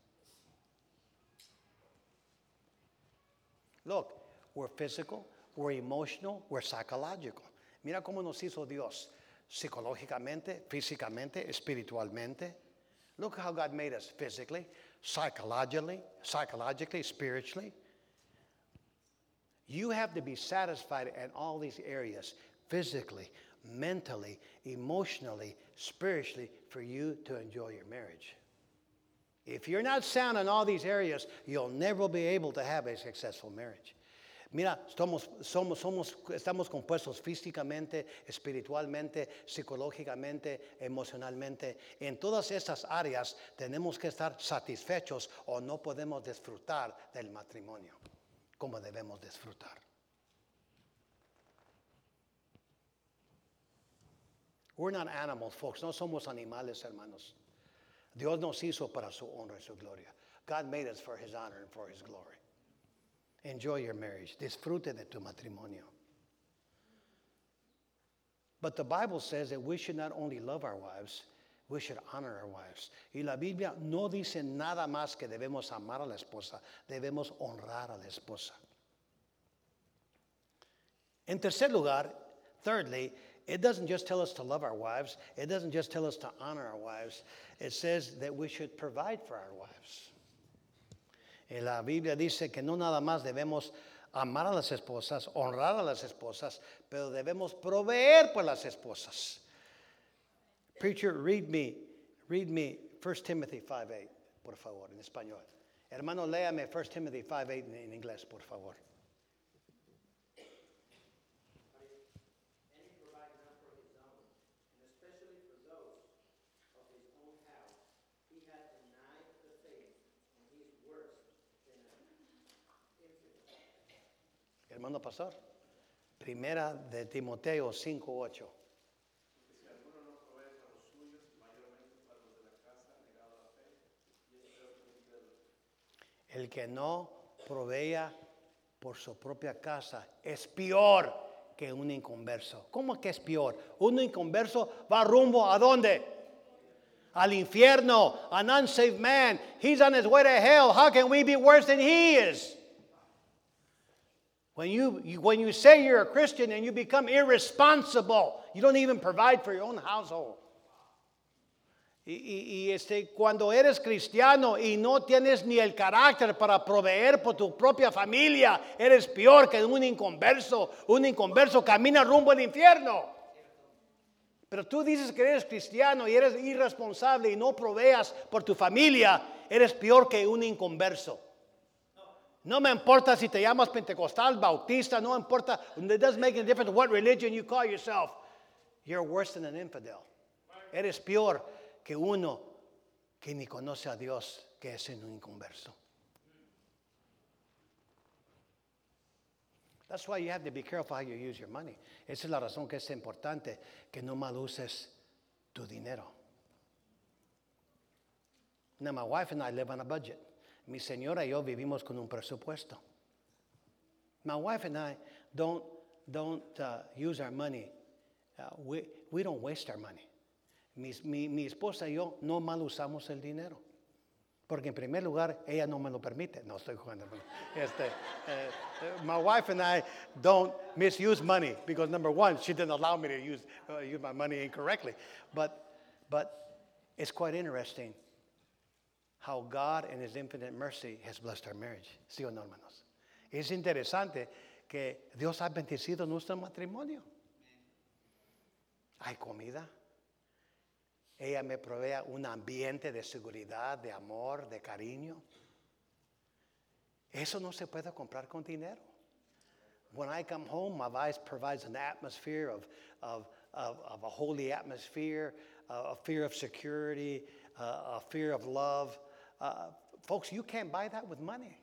Look, we're physical, we're emotional, we're psychological. Mira cómo nos hizo Dios psicológicamente, físicamente, espiritualmente. Look how God made us physically, psychologically, psychologically, spiritually. You have to be satisfied in all these areas physically, mentally, emotionally, spiritually for you to enjoy your marriage. If you're not sound in all these areas, you'll never be able to have a successful marriage. Mira, somos, somos, estamos compuestos físicamente, espiritualmente, psicológicamente, emocionalmente. En todas estas áreas tenemos que estar satisfechos o no podemos disfrutar del matrimonio como debemos disfrutar. We're not animals, folks. No somos animales, hermanos. Dios nos hizo para su honra y su gloria. God made us for his honor and for his glory. Enjoy your marriage. Disfrute de tu matrimonio. But the Bible says that we should not only love our wives, we should honor our wives. Y la Biblia no dice nada más que debemos amar a la esposa, debemos honrar a la esposa. En tercer lugar, thirdly, it doesn't just tell us to love our wives, it doesn't just tell us to honor our wives, it says that we should provide for our wives. Y la Biblia dice que no nada más debemos amar a las esposas, honrar a las esposas, pero debemos proveer por las esposas. Preacher, read me, read me 1 Timothy 5.8, por favor, en español. Hermano, léame 1 Timothy 5.8 en, en inglés, por favor. And he provides not for his own, and especially for those of his own house. He has denied the faith, and he is worse than an infidel. Hermano pastor. Primera de Timoteo 5.8. El que no provea por su propia casa es peor que un inconverso. ¿Cómo que es peor? Un inconverso va rumbo a dónde? Al infierno. An unsaved man. He's on his way to hell. How can we be worse than he is? When you, when you say you're a Christian and you become irresponsible, you don't even provide for your own household. Y, y- y, este, cuando eres cristiano y no tienes ni el carácter para proveer por tu propia familia, eres peor que un inconverso. Un inconverso camina rumbo al infierno. Pero tú dices que eres cristiano y eres irresponsable y no proveas por tu familia, eres peor que un inconverso. No me importa si te llamas pentecostal, bautista, no importa. It doesn't make any difference what religion you call yourself. You're worse than an infidel. Eres peor que uno que ni conoce a Dios, que es un inconverso. That's why you have to be careful how you use your money. Esa es la razón que es importante que no mal uses tu dinero. Now, my wife and I live on a budget. Mi señora y yo vivimos con un presupuesto. My wife and I don't, don't uh, use our money. Uh, mi, mi esposa y yo no mal usamos el dinero. Porque en primer lugar, ella no me lo permite. No estoy jugando. Este, eh, my wife and I don't misuse money because number one, she didn't allow me to use, uh, use my money incorrectly. But, but it's quite interesting how God in His infinite mercy has blessed our marriage. ¿Sí o no, hermanos? Es interesante que Dios ha bendecido nuestro matrimonio. Hay comida. Ella me provee un ambiente de seguridad, de amor, de cariño. Eso no se puede comprar con dinero. When I come home, my wife provides an atmosphere of, of, of, of a holy atmosphere, a fear of security, a fear of love. Uh, folks, you can't buy that with money.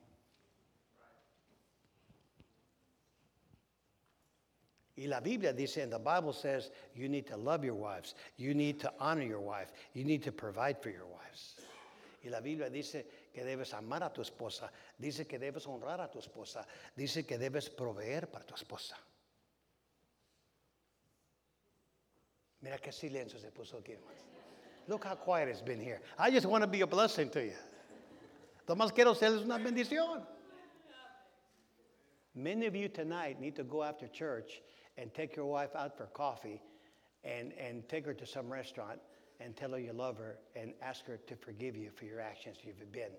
Y la Biblia dice, and the Bible says, you need to love your wives, you need to honor your wife, you need to provide for your wives. Y la Biblia dice que debes amar a tu esposa, dice que debes honrar a tu esposa, dice que debes proveer para tu esposa. Mira qué silencio se puso aquí, hermanos. Look how quiet it's been here. I just want to be a blessing to you. Tomás quiero serles una bendición. Many of you tonight need to go after church and take your wife out for coffee and, and take her to some restaurant and tell her you love her and ask her to forgive you for your actions. You've been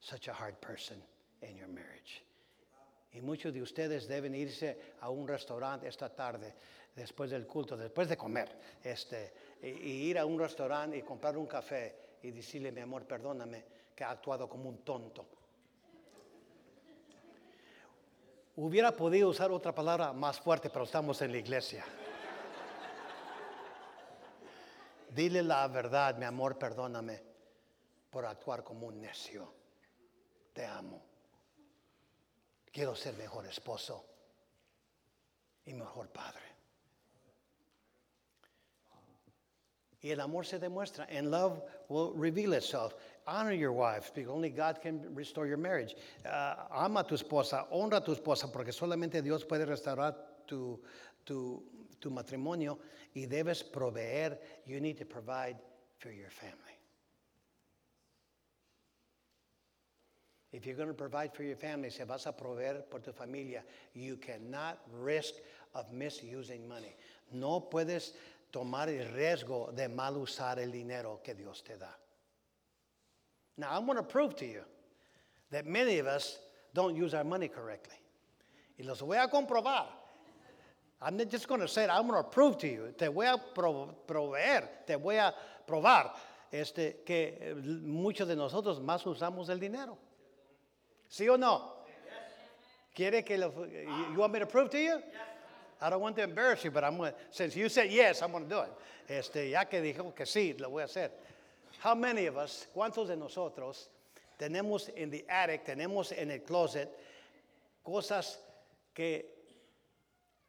such a hard person in your marriage. Y muchos de ustedes deben irse a un restaurante esta tarde, después del culto, después de comer, este, y, y ir a un restaurante y comprar un café y decirle, mi amor, perdóname que he actuado como un tonto. Hubiera podido usar otra palabra más fuerte, pero estamos en la iglesia. Dile la verdad, mi amor, perdóname por actuar como un necio. Te amo. Quiero ser mejor esposo y mejor padre. Y el amor se demuestra. And love will reveal itself. Honor your wife, because only God can restore your marriage. Ah, ama tu esposa, honra tu esposa, porque solamente Dios puede restaurar tu, tu, tu matrimonio. Y debes proveer. You need to provide for your family. If you're going to provide for your family, si vas a proveer por tu familia, you cannot risk of misusing money. No puedes tomar el riesgo de mal usar el dinero que Dios te da. Now, I'm going to prove to you that many of us don't use our money correctly. Y los voy a comprobar. I'm not just going to say it, I'm going to prove to you. Te voy a pro- proveer, te voy a probar este, que eh, muchos de nosotros más usamos el dinero. ¿Sí o no? ¿Quiere que lo, you, want me to prove to you? I don't want to embarrass you, but I'm going since you said yes, I'm going to do it. Este, ya que dijo que sí, lo voy a hacer. How many of us, cuántos de nosotros tenemos en the attic, tenemos en el closet cosas que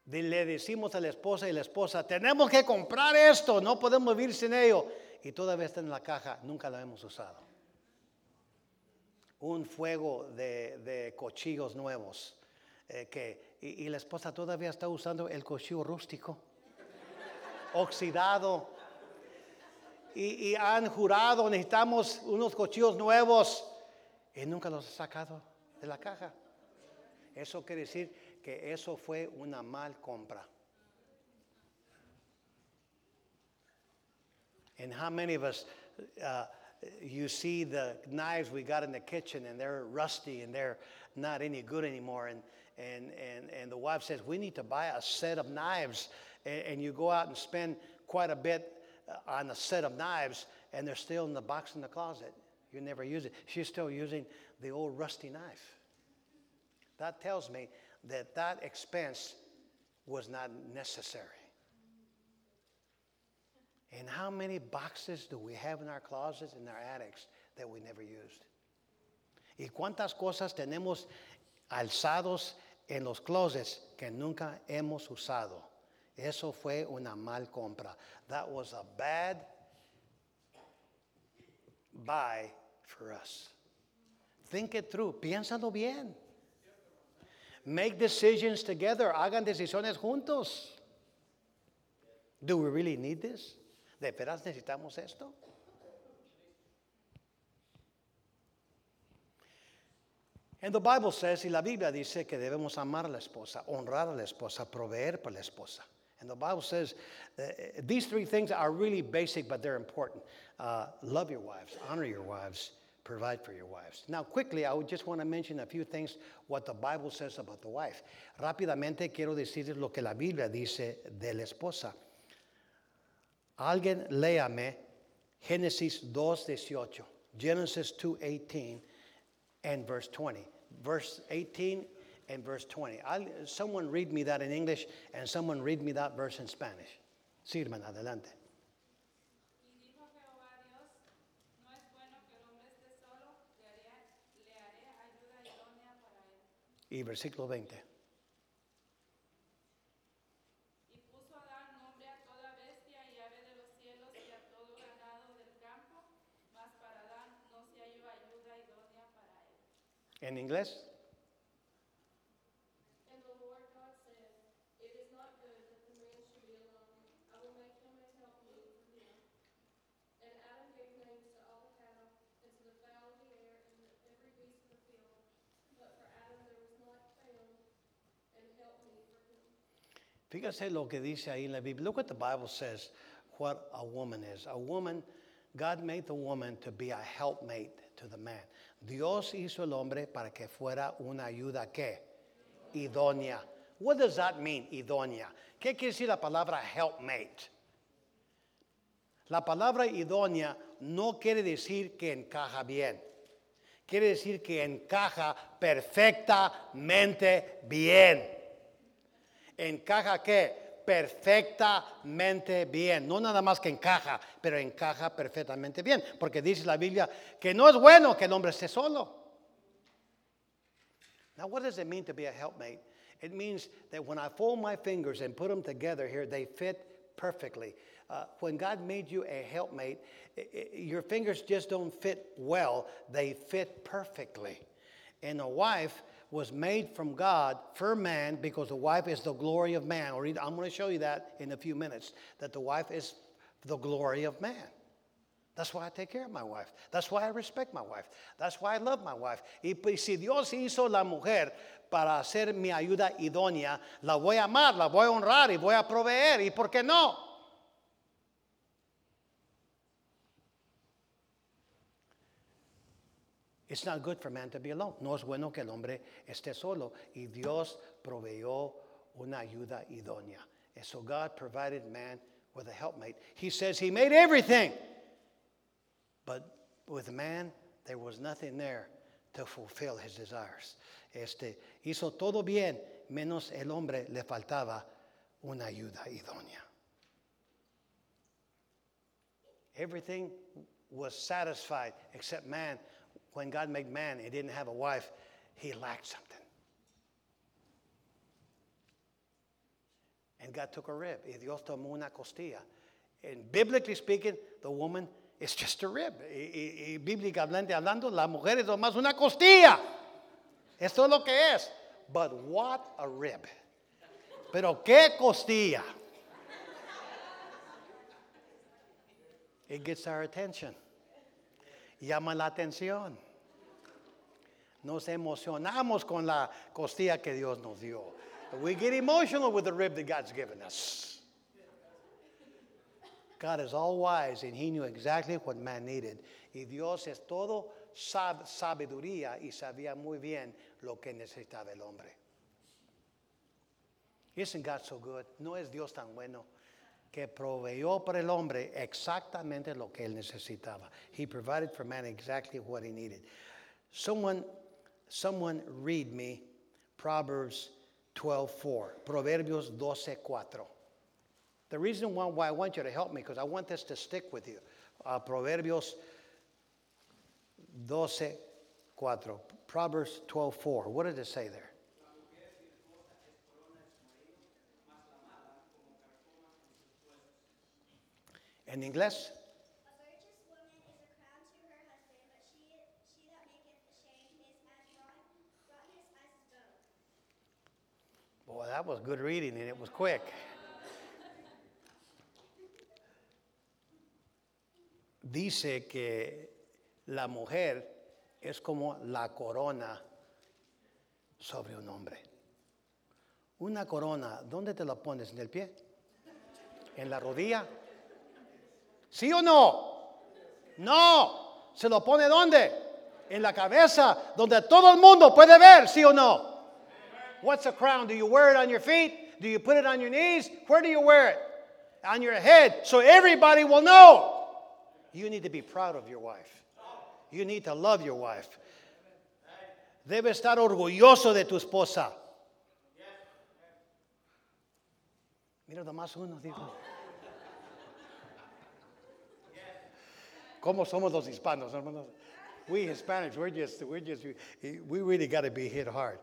le decimos a la esposa y la esposa, tenemos que comprar esto, no podemos vivir sin ello. Y todavía está en la caja, nunca la hemos usado. Un fuego de, de cuchillos nuevos. eh, que, y, la esposa todavía está usando el cuchillo rústico, oxidado. Y, y han jurado, necesitamos unos cuchillos nuevos. Y nunca los ha sacado de la caja. Eso quiere decir que eso fue una mal compra. And how many of us, uh, you see the knives we got in the kitchen and they're rusty and they're not any good anymore. And, and, and, and the wife says, We need to buy a set of knives. And, and you go out and spend quite a bit uh, on a set of knives and they're still in the box in the closet. You never use it. She's still using the old rusty knife. That tells me that that expense was not necessary. And how many boxes do we have in our closets, in our attics, that we never used? ¿Y cuántas cosas tenemos alzados en los closets que nunca hemos usado? Eso fue una mal compra. That was a bad buy for us. Think it through. Piénsalo bien. Make decisions together. Hagan decisiones juntos. Do we really need this? ¿De veras necesitamos esto? And the Bible says, y la Biblia dice que debemos amar a la esposa, honrar a la esposa, proveer por la esposa. And the Bible says uh, these three things are really basic, but they're important. Uh, love your wives, honor your wives, provide for your wives. Now, quickly, I would just want to mention a few things what the Bible says about the wife. Rápidamente quiero decirles lo que la Biblia dice de la esposa. Alguien léame Génesis 2:18, Genesis 2:18 and verse 20. Verse 18 and verse 20. I'll, someone read me that in English and someone read me that verse in Spanish. Sí, adelante. Y versículo 20. For him. Fíjese lo que dice ahí en la Biblia. Look what the Bible says what a woman is. A woman, God made the woman to be a helpmate to the man. Dios hizo el hombre para que fuera una ayuda que idónea. What does that mean, idónea? ¿Qué quiere decir la palabra helpmate? La palabra idónea no quiere decir que encaja bien. Quiere decir que encaja perfectamente bien encaja que perfectamente bien. No nada más que encaja, pero encaja perfectamente bien. Porque dice la Biblia que no es bueno que el hombre esté solo. Now, what does it mean to be a helpmate? It means that when I fold my fingers and put them together here, they fit perfectly. uh, when God made you a helpmate, your fingers just don't fit well, they fit perfectly. And a wife was made from God for man because the wife is the glory of man. I'm going to show you that in a few minutes, that the wife is the glory of man. That's why I take care of my wife. That's why I respect my wife. That's why I love my wife. Y si Dios hizo la mujer para ser mi ayuda idónea, la voy a amar, la voy a honrar y voy a proveer. ¿Y por qué no? It's not good for man to be alone. No es bueno que el hombre esté solo. Y Dios proveyó una ayuda idónea. And so God provided man with a helpmate. He says he made everything. But with man, there was nothing there to fulfill his desires. Este, hizo todo bien, menos el hombre le faltaba una ayuda idónea. Everything was satisfied except man. When God made man, he didn't have a wife, he lacked something. And God took a rib. Y Dios tomó una costilla. And biblically speaking, the woman is just a rib. Y, y, y bíblicamente hablando, la mujer es nomás una costilla. Esto es lo que es. But what a rib. Pero qué costilla. It gets our attention. Llama la atención. Nos emocionamos con la costilla que Dios nos dio. We get emotional with the rib that God's given us. God is all wise and he knew exactly what man needed. Y Dios es todo sab sabiduría y sabía muy bien lo que necesitaba el hombre. Isn't God so good? No es Dios tan bueno que proveyó para el hombre exactamente lo que él necesitaba. He provided for man exactly what he needed. Someone, someone read me Proverbs 12:4, Proverbios 12:4. The reason why, I want you to help me, because I want this to stick with you. Uh, Proverbios 12:4, Proverbs 12:4. What did it say there? His bone. Boy, that was good reading and it was quick. Dice que la mujer es como la corona sobre un hombre. Una corona, ¿dónde te la pones? ¿En el pie? ¿En la rodilla? ¿Sí o no? No. ¿Se lo pone dónde? En la cabeza, donde todo el mundo puede ver, ¿sí o no? What's a crown? Do you wear it on your feet? Do you put it on your knees? Where do you wear it? On your head, so everybody will know. You need to be proud of your wife. You need to love your wife. Debe estar orgulloso de tu esposa. Mira, nomás uno dijo. ¿Cómo somos los hispanos, hermanos? We Hispanics, we're just, we're just, we really got to be hit hard.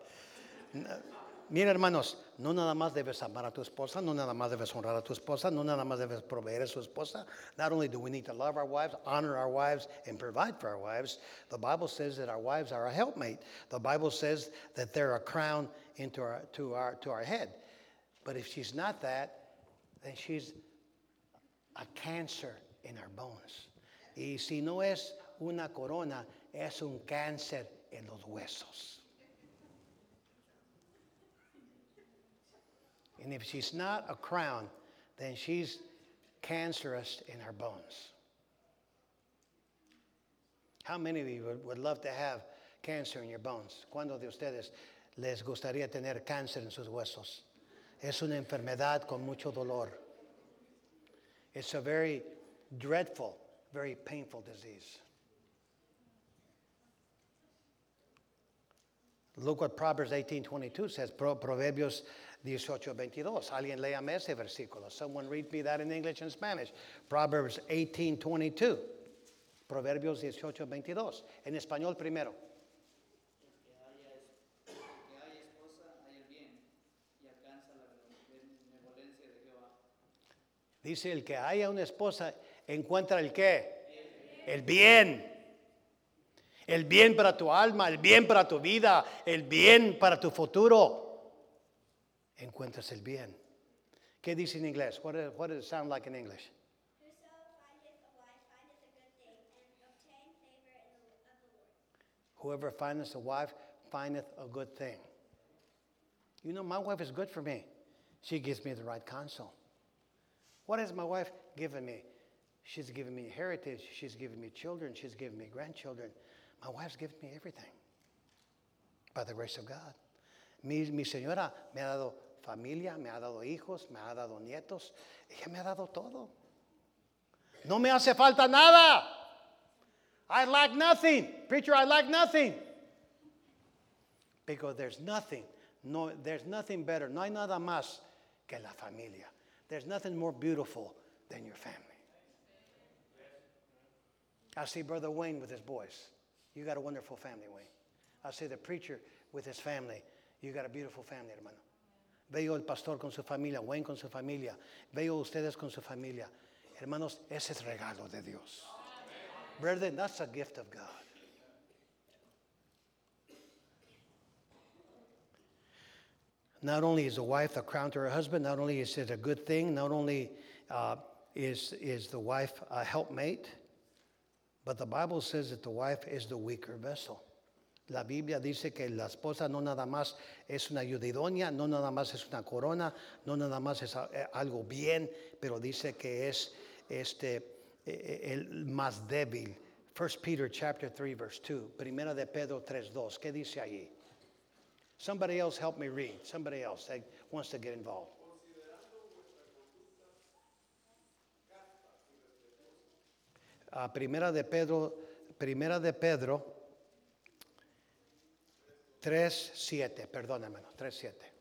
Mira, hermanos, no nada más debes amar a tu esposa, no nada más debes honrar a tu esposa, no nada más debes proveer a su esposa. Not only do we need to love our wives, honor our wives, and provide for our wives, the Bible says that our wives are a helpmate. The Bible says that they're a crown into our, to, our, to our head. But if she's not that, then she's a cancer in our bones. Y si no es una corona, es un cáncer en los huesos. And if she's not a crown, then she's cancerous in her bones. How many of you would, would love to have cancer in your bones? ¿Cuántos de ustedes les gustaría tener cáncer en sus huesos? Es una enfermedad con mucho dolor. It's a very dreadful, very painful disease. Look what Proverbs 18:22 says. Pro- Proverbios 18:22. Alguien léame ese versículo. Someone read me that in English and Spanish. Proverbs 18:22. Proverbios 18:22. En español primero. Dice el que haya una esposa encuentra el qué? El bien. El bien para tu alma, el bien para tu vida, el bien para tu futuro. Encuentras el bien. ¿Qué dice en inglés? What, does- what does it sound like in English? Whoever findeth a wife findeth a good thing. You know, my wife is good for me. She gives me the right counsel. What has my wife given me? She's given me heritage. She's given me children. She's given me grandchildren. My wife's given me everything by the grace of God. Mi, mi señora me ha dado familia, me ha dado hijos, me ha dado nietos. Ella me ha dado todo. No me hace falta nada. I lack nothing. Preacher, I lack nothing. Because there's nothing, no, there's nothing better. No hay nada más que la familia. There's nothing more beautiful than your family. I see Brother Wayne with his boys. You got a wonderful family, Wayne. I see the preacher with his family. You got a beautiful family, hermano. Veo el pastor con su familia, Wayne con su familia. Veo ustedes con su familia. Hermanos, ese es regalo de Dios. Brethren, that's a gift of God. Not only is the wife a crown to her husband, not only is it a good thing, not only uh, is, is the wife a helpmate, but the Bible says that the wife is the weaker vessel. La Biblia dice que la esposa no nada más es una ayuda idónea, no nada más es una corona, no nada más es eh, algo bien, pero dice que es este, eh, eh, el más débil. 1 Peter chapter 3 verse 2, Primera de Pedro 3 2, ¿qué dice allí? Somebody else help me read. Somebody else that wants to get involved. Ah, primera de Pedro, Primera de Pedro 3, 7, perdóname, 3, 7.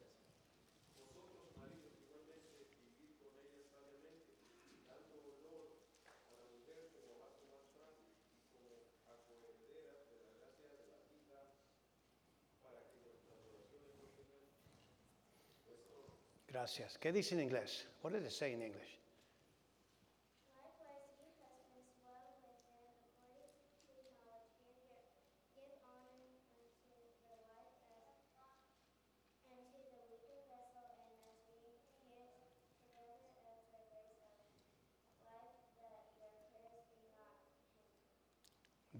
Gracias. ¿Qué dice en inglés? What does it say in English?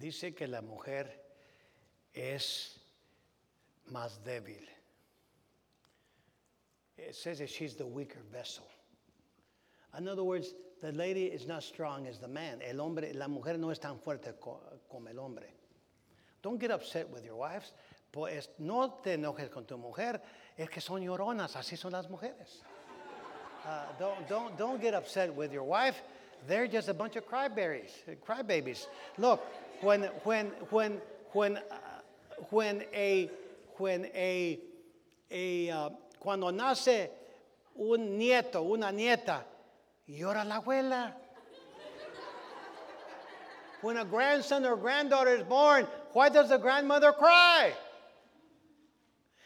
Dice que la mujer es más débil. It says that she's the weaker vessel. In other words, the lady is not strong as the man. El hombre, la mujer no es tan fuerte como el hombre. Don't get upset with your wives. Pues no te enojes con tu mujer. Es que son lloronas. Así son las mujeres. Uh, don't, don't, don't get upset with your wife. They're just a bunch of cryberries, crybabies. Look, when, when, when, when, uh, when a, when a, a, uh, cuando nace un nieto, una nieta, llora la abuela. When a grandson or granddaughter is born, why does the grandmother cry?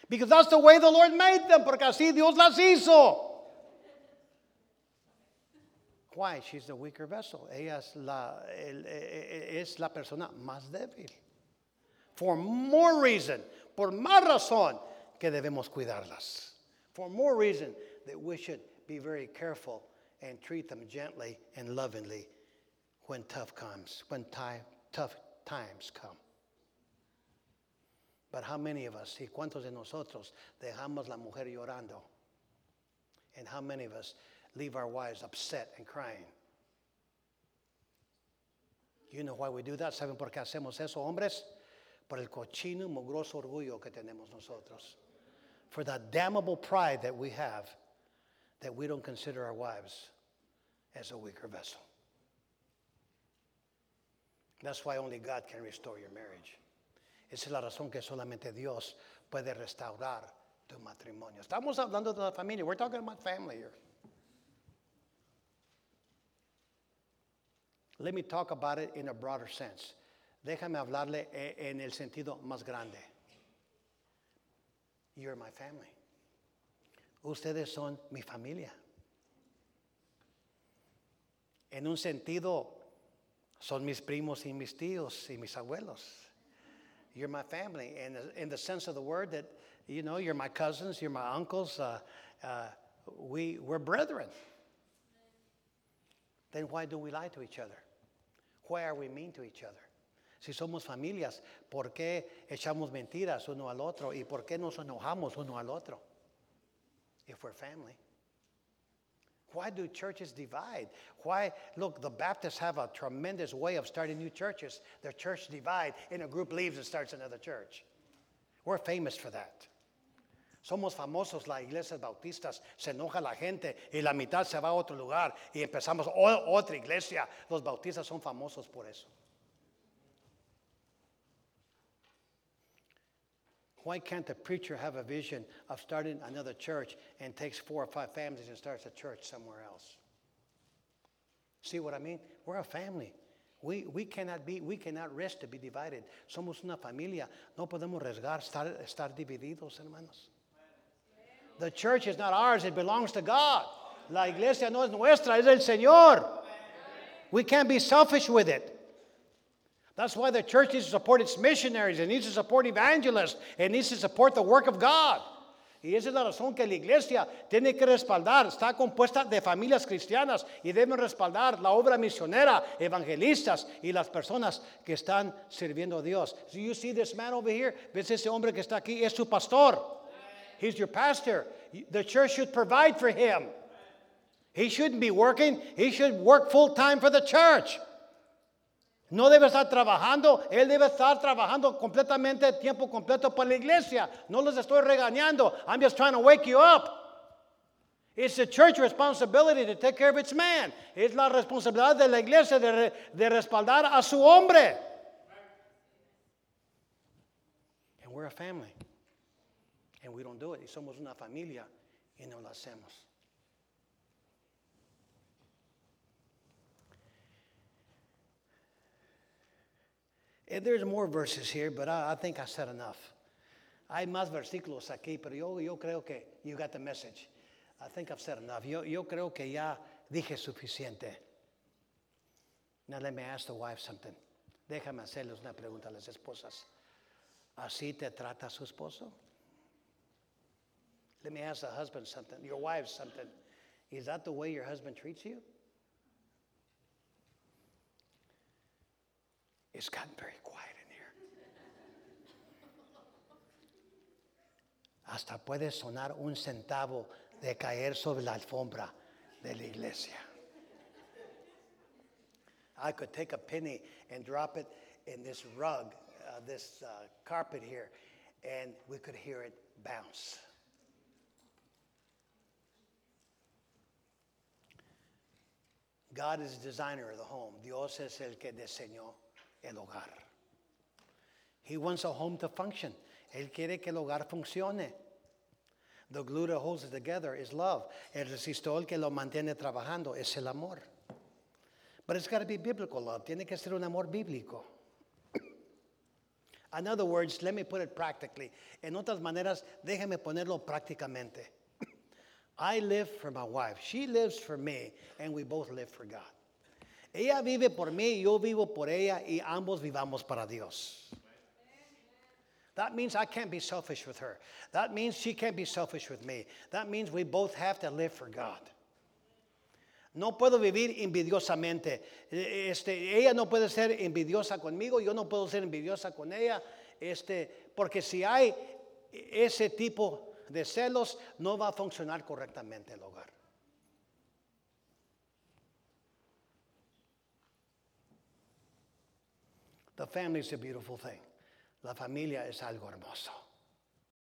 Because that's the way the Lord made them, porque así Dios las hizo. Why? She's the weaker vessel. Ella es la, el- es la persona más débil. For more reason, por más razón que debemos cuidarlas. For more reason that we should be very careful and treat them gently and lovingly when tough comes, when time, tough times come. But how many of us, y cuántos de nosotros dejamos la mujer llorando? And how many of us leave our wives upset and crying? You know why we do that? ¿Saben por qué hacemos eso, hombres? Por el cochino mugroso orgullo que tenemos nosotros. For that damnable pride that we have that we don't consider our wives as a weaker vessel. That's why only God can restore your marriage. Esa es la razón que solamente Dios puede restaurar tu matrimonio. Estamos hablando de la familia. We're talking about family here. Let me talk about it in a broader sense. Déjame hablarle e- en el sentido más grande. You're my family. Ustedes son mi familia. En un sentido, son mis primos y mis tíos y mis abuelos. You're my family. And in the sense of the word that, you know, you're my cousins, you're my uncles, uh, uh, we, we're brethren. Then why do we lie to each other? Why are we mean to each other? Si somos familias, ¿por qué echamos mentiras uno al otro? ¿Y por qué nos enojamos uno al otro? If we're family. Why do churches divide? Why, look, the Baptists have a tremendous way of starting new churches. Their church divide, and a group leaves and starts another church. We're famous for that. Somos famosos las iglesias bautistas. Se enoja la gente y la mitad se va a otro lugar y empezamos o- otra iglesia. Los bautistas son famosos por eso. Why can't the preacher have a vision of starting another church and takes four or five families and starts a church somewhere else? See what I mean? We're a family. We, we cannot be, we cannot rest to be divided. Somos una familia. No podemos arriesgar estar, estar divididos, hermanos. The church is not ours, it belongs to God. La iglesia no es nuestra, es del Señor. We can't be selfish with it. That's why the church needs to support its missionaries, it needs to support evangelists, it needs to support the work of God. Y esa es la razón que la iglesia tiene que respaldar, está compuesta de familias cristianas y deben respaldar la obra misionera, evangelistas y las personas que están sirviendo a Dios. So you see this man over here, ves ese hombre que está aquí, es su pastor. He's your pastor. The church should provide for him. He shouldn't be working, he should work full time for the church. No debe estar trabajando, él debe estar trabajando completamente, tiempo completo para la iglesia. No les estoy regañando. I'm just trying to wake you up. It's the church responsibility to take care of its man. Es la responsabilidad de la iglesia de, de respaldar a su hombre. And we're a family. And we don't do it. Y somos una familia y no lo hacemos. And there's more verses here, but I, I think I said enough. Hay más versículos aquí, pero yo, yo creo que you got the message. I think I've said enough. Yo, yo creo que ya dije suficiente. Now let me ask the wife something. Déjame hacerles una pregunta a las esposas. ¿Así te trata su esposo? Let me ask the husband something, your wife something. Is that the way your husband treats you? It's gotten very quiet in here. Hasta puede sonar un centavo de caer sobre la alfombra de la iglesia. I could take a penny and drop it in this rug, uh, this uh, carpet here, and we could hear it bounce. God is designer of the home. Dios es el que diseñó el hogar. He wants a home to function. Él quiere que el hogar funcione. The glue that holds it together is love. El resistol que lo mantiene trabajando es el amor. But it's got to be biblical love. Tiene que ser un amor bíblico. In other words, let me put it practically. En otras maneras, déjeme ponerlo prácticamente. I live for my wife. She lives for me, and we both live for God. Ella vive por mí, yo vivo por ella, y ambos vivamos para Dios. That means I can't be selfish with her. That means she can't be selfish with me. That means we both have to live for God. No puedo vivir envidiosamente. Este, ella no puede ser envidiosa conmigo, yo no puedo ser envidiosa con ella. Este, porque si hay ese tipo de celos, no va a funcionar correctamente el hogar. The family is a beautiful thing. La familia es algo hermoso.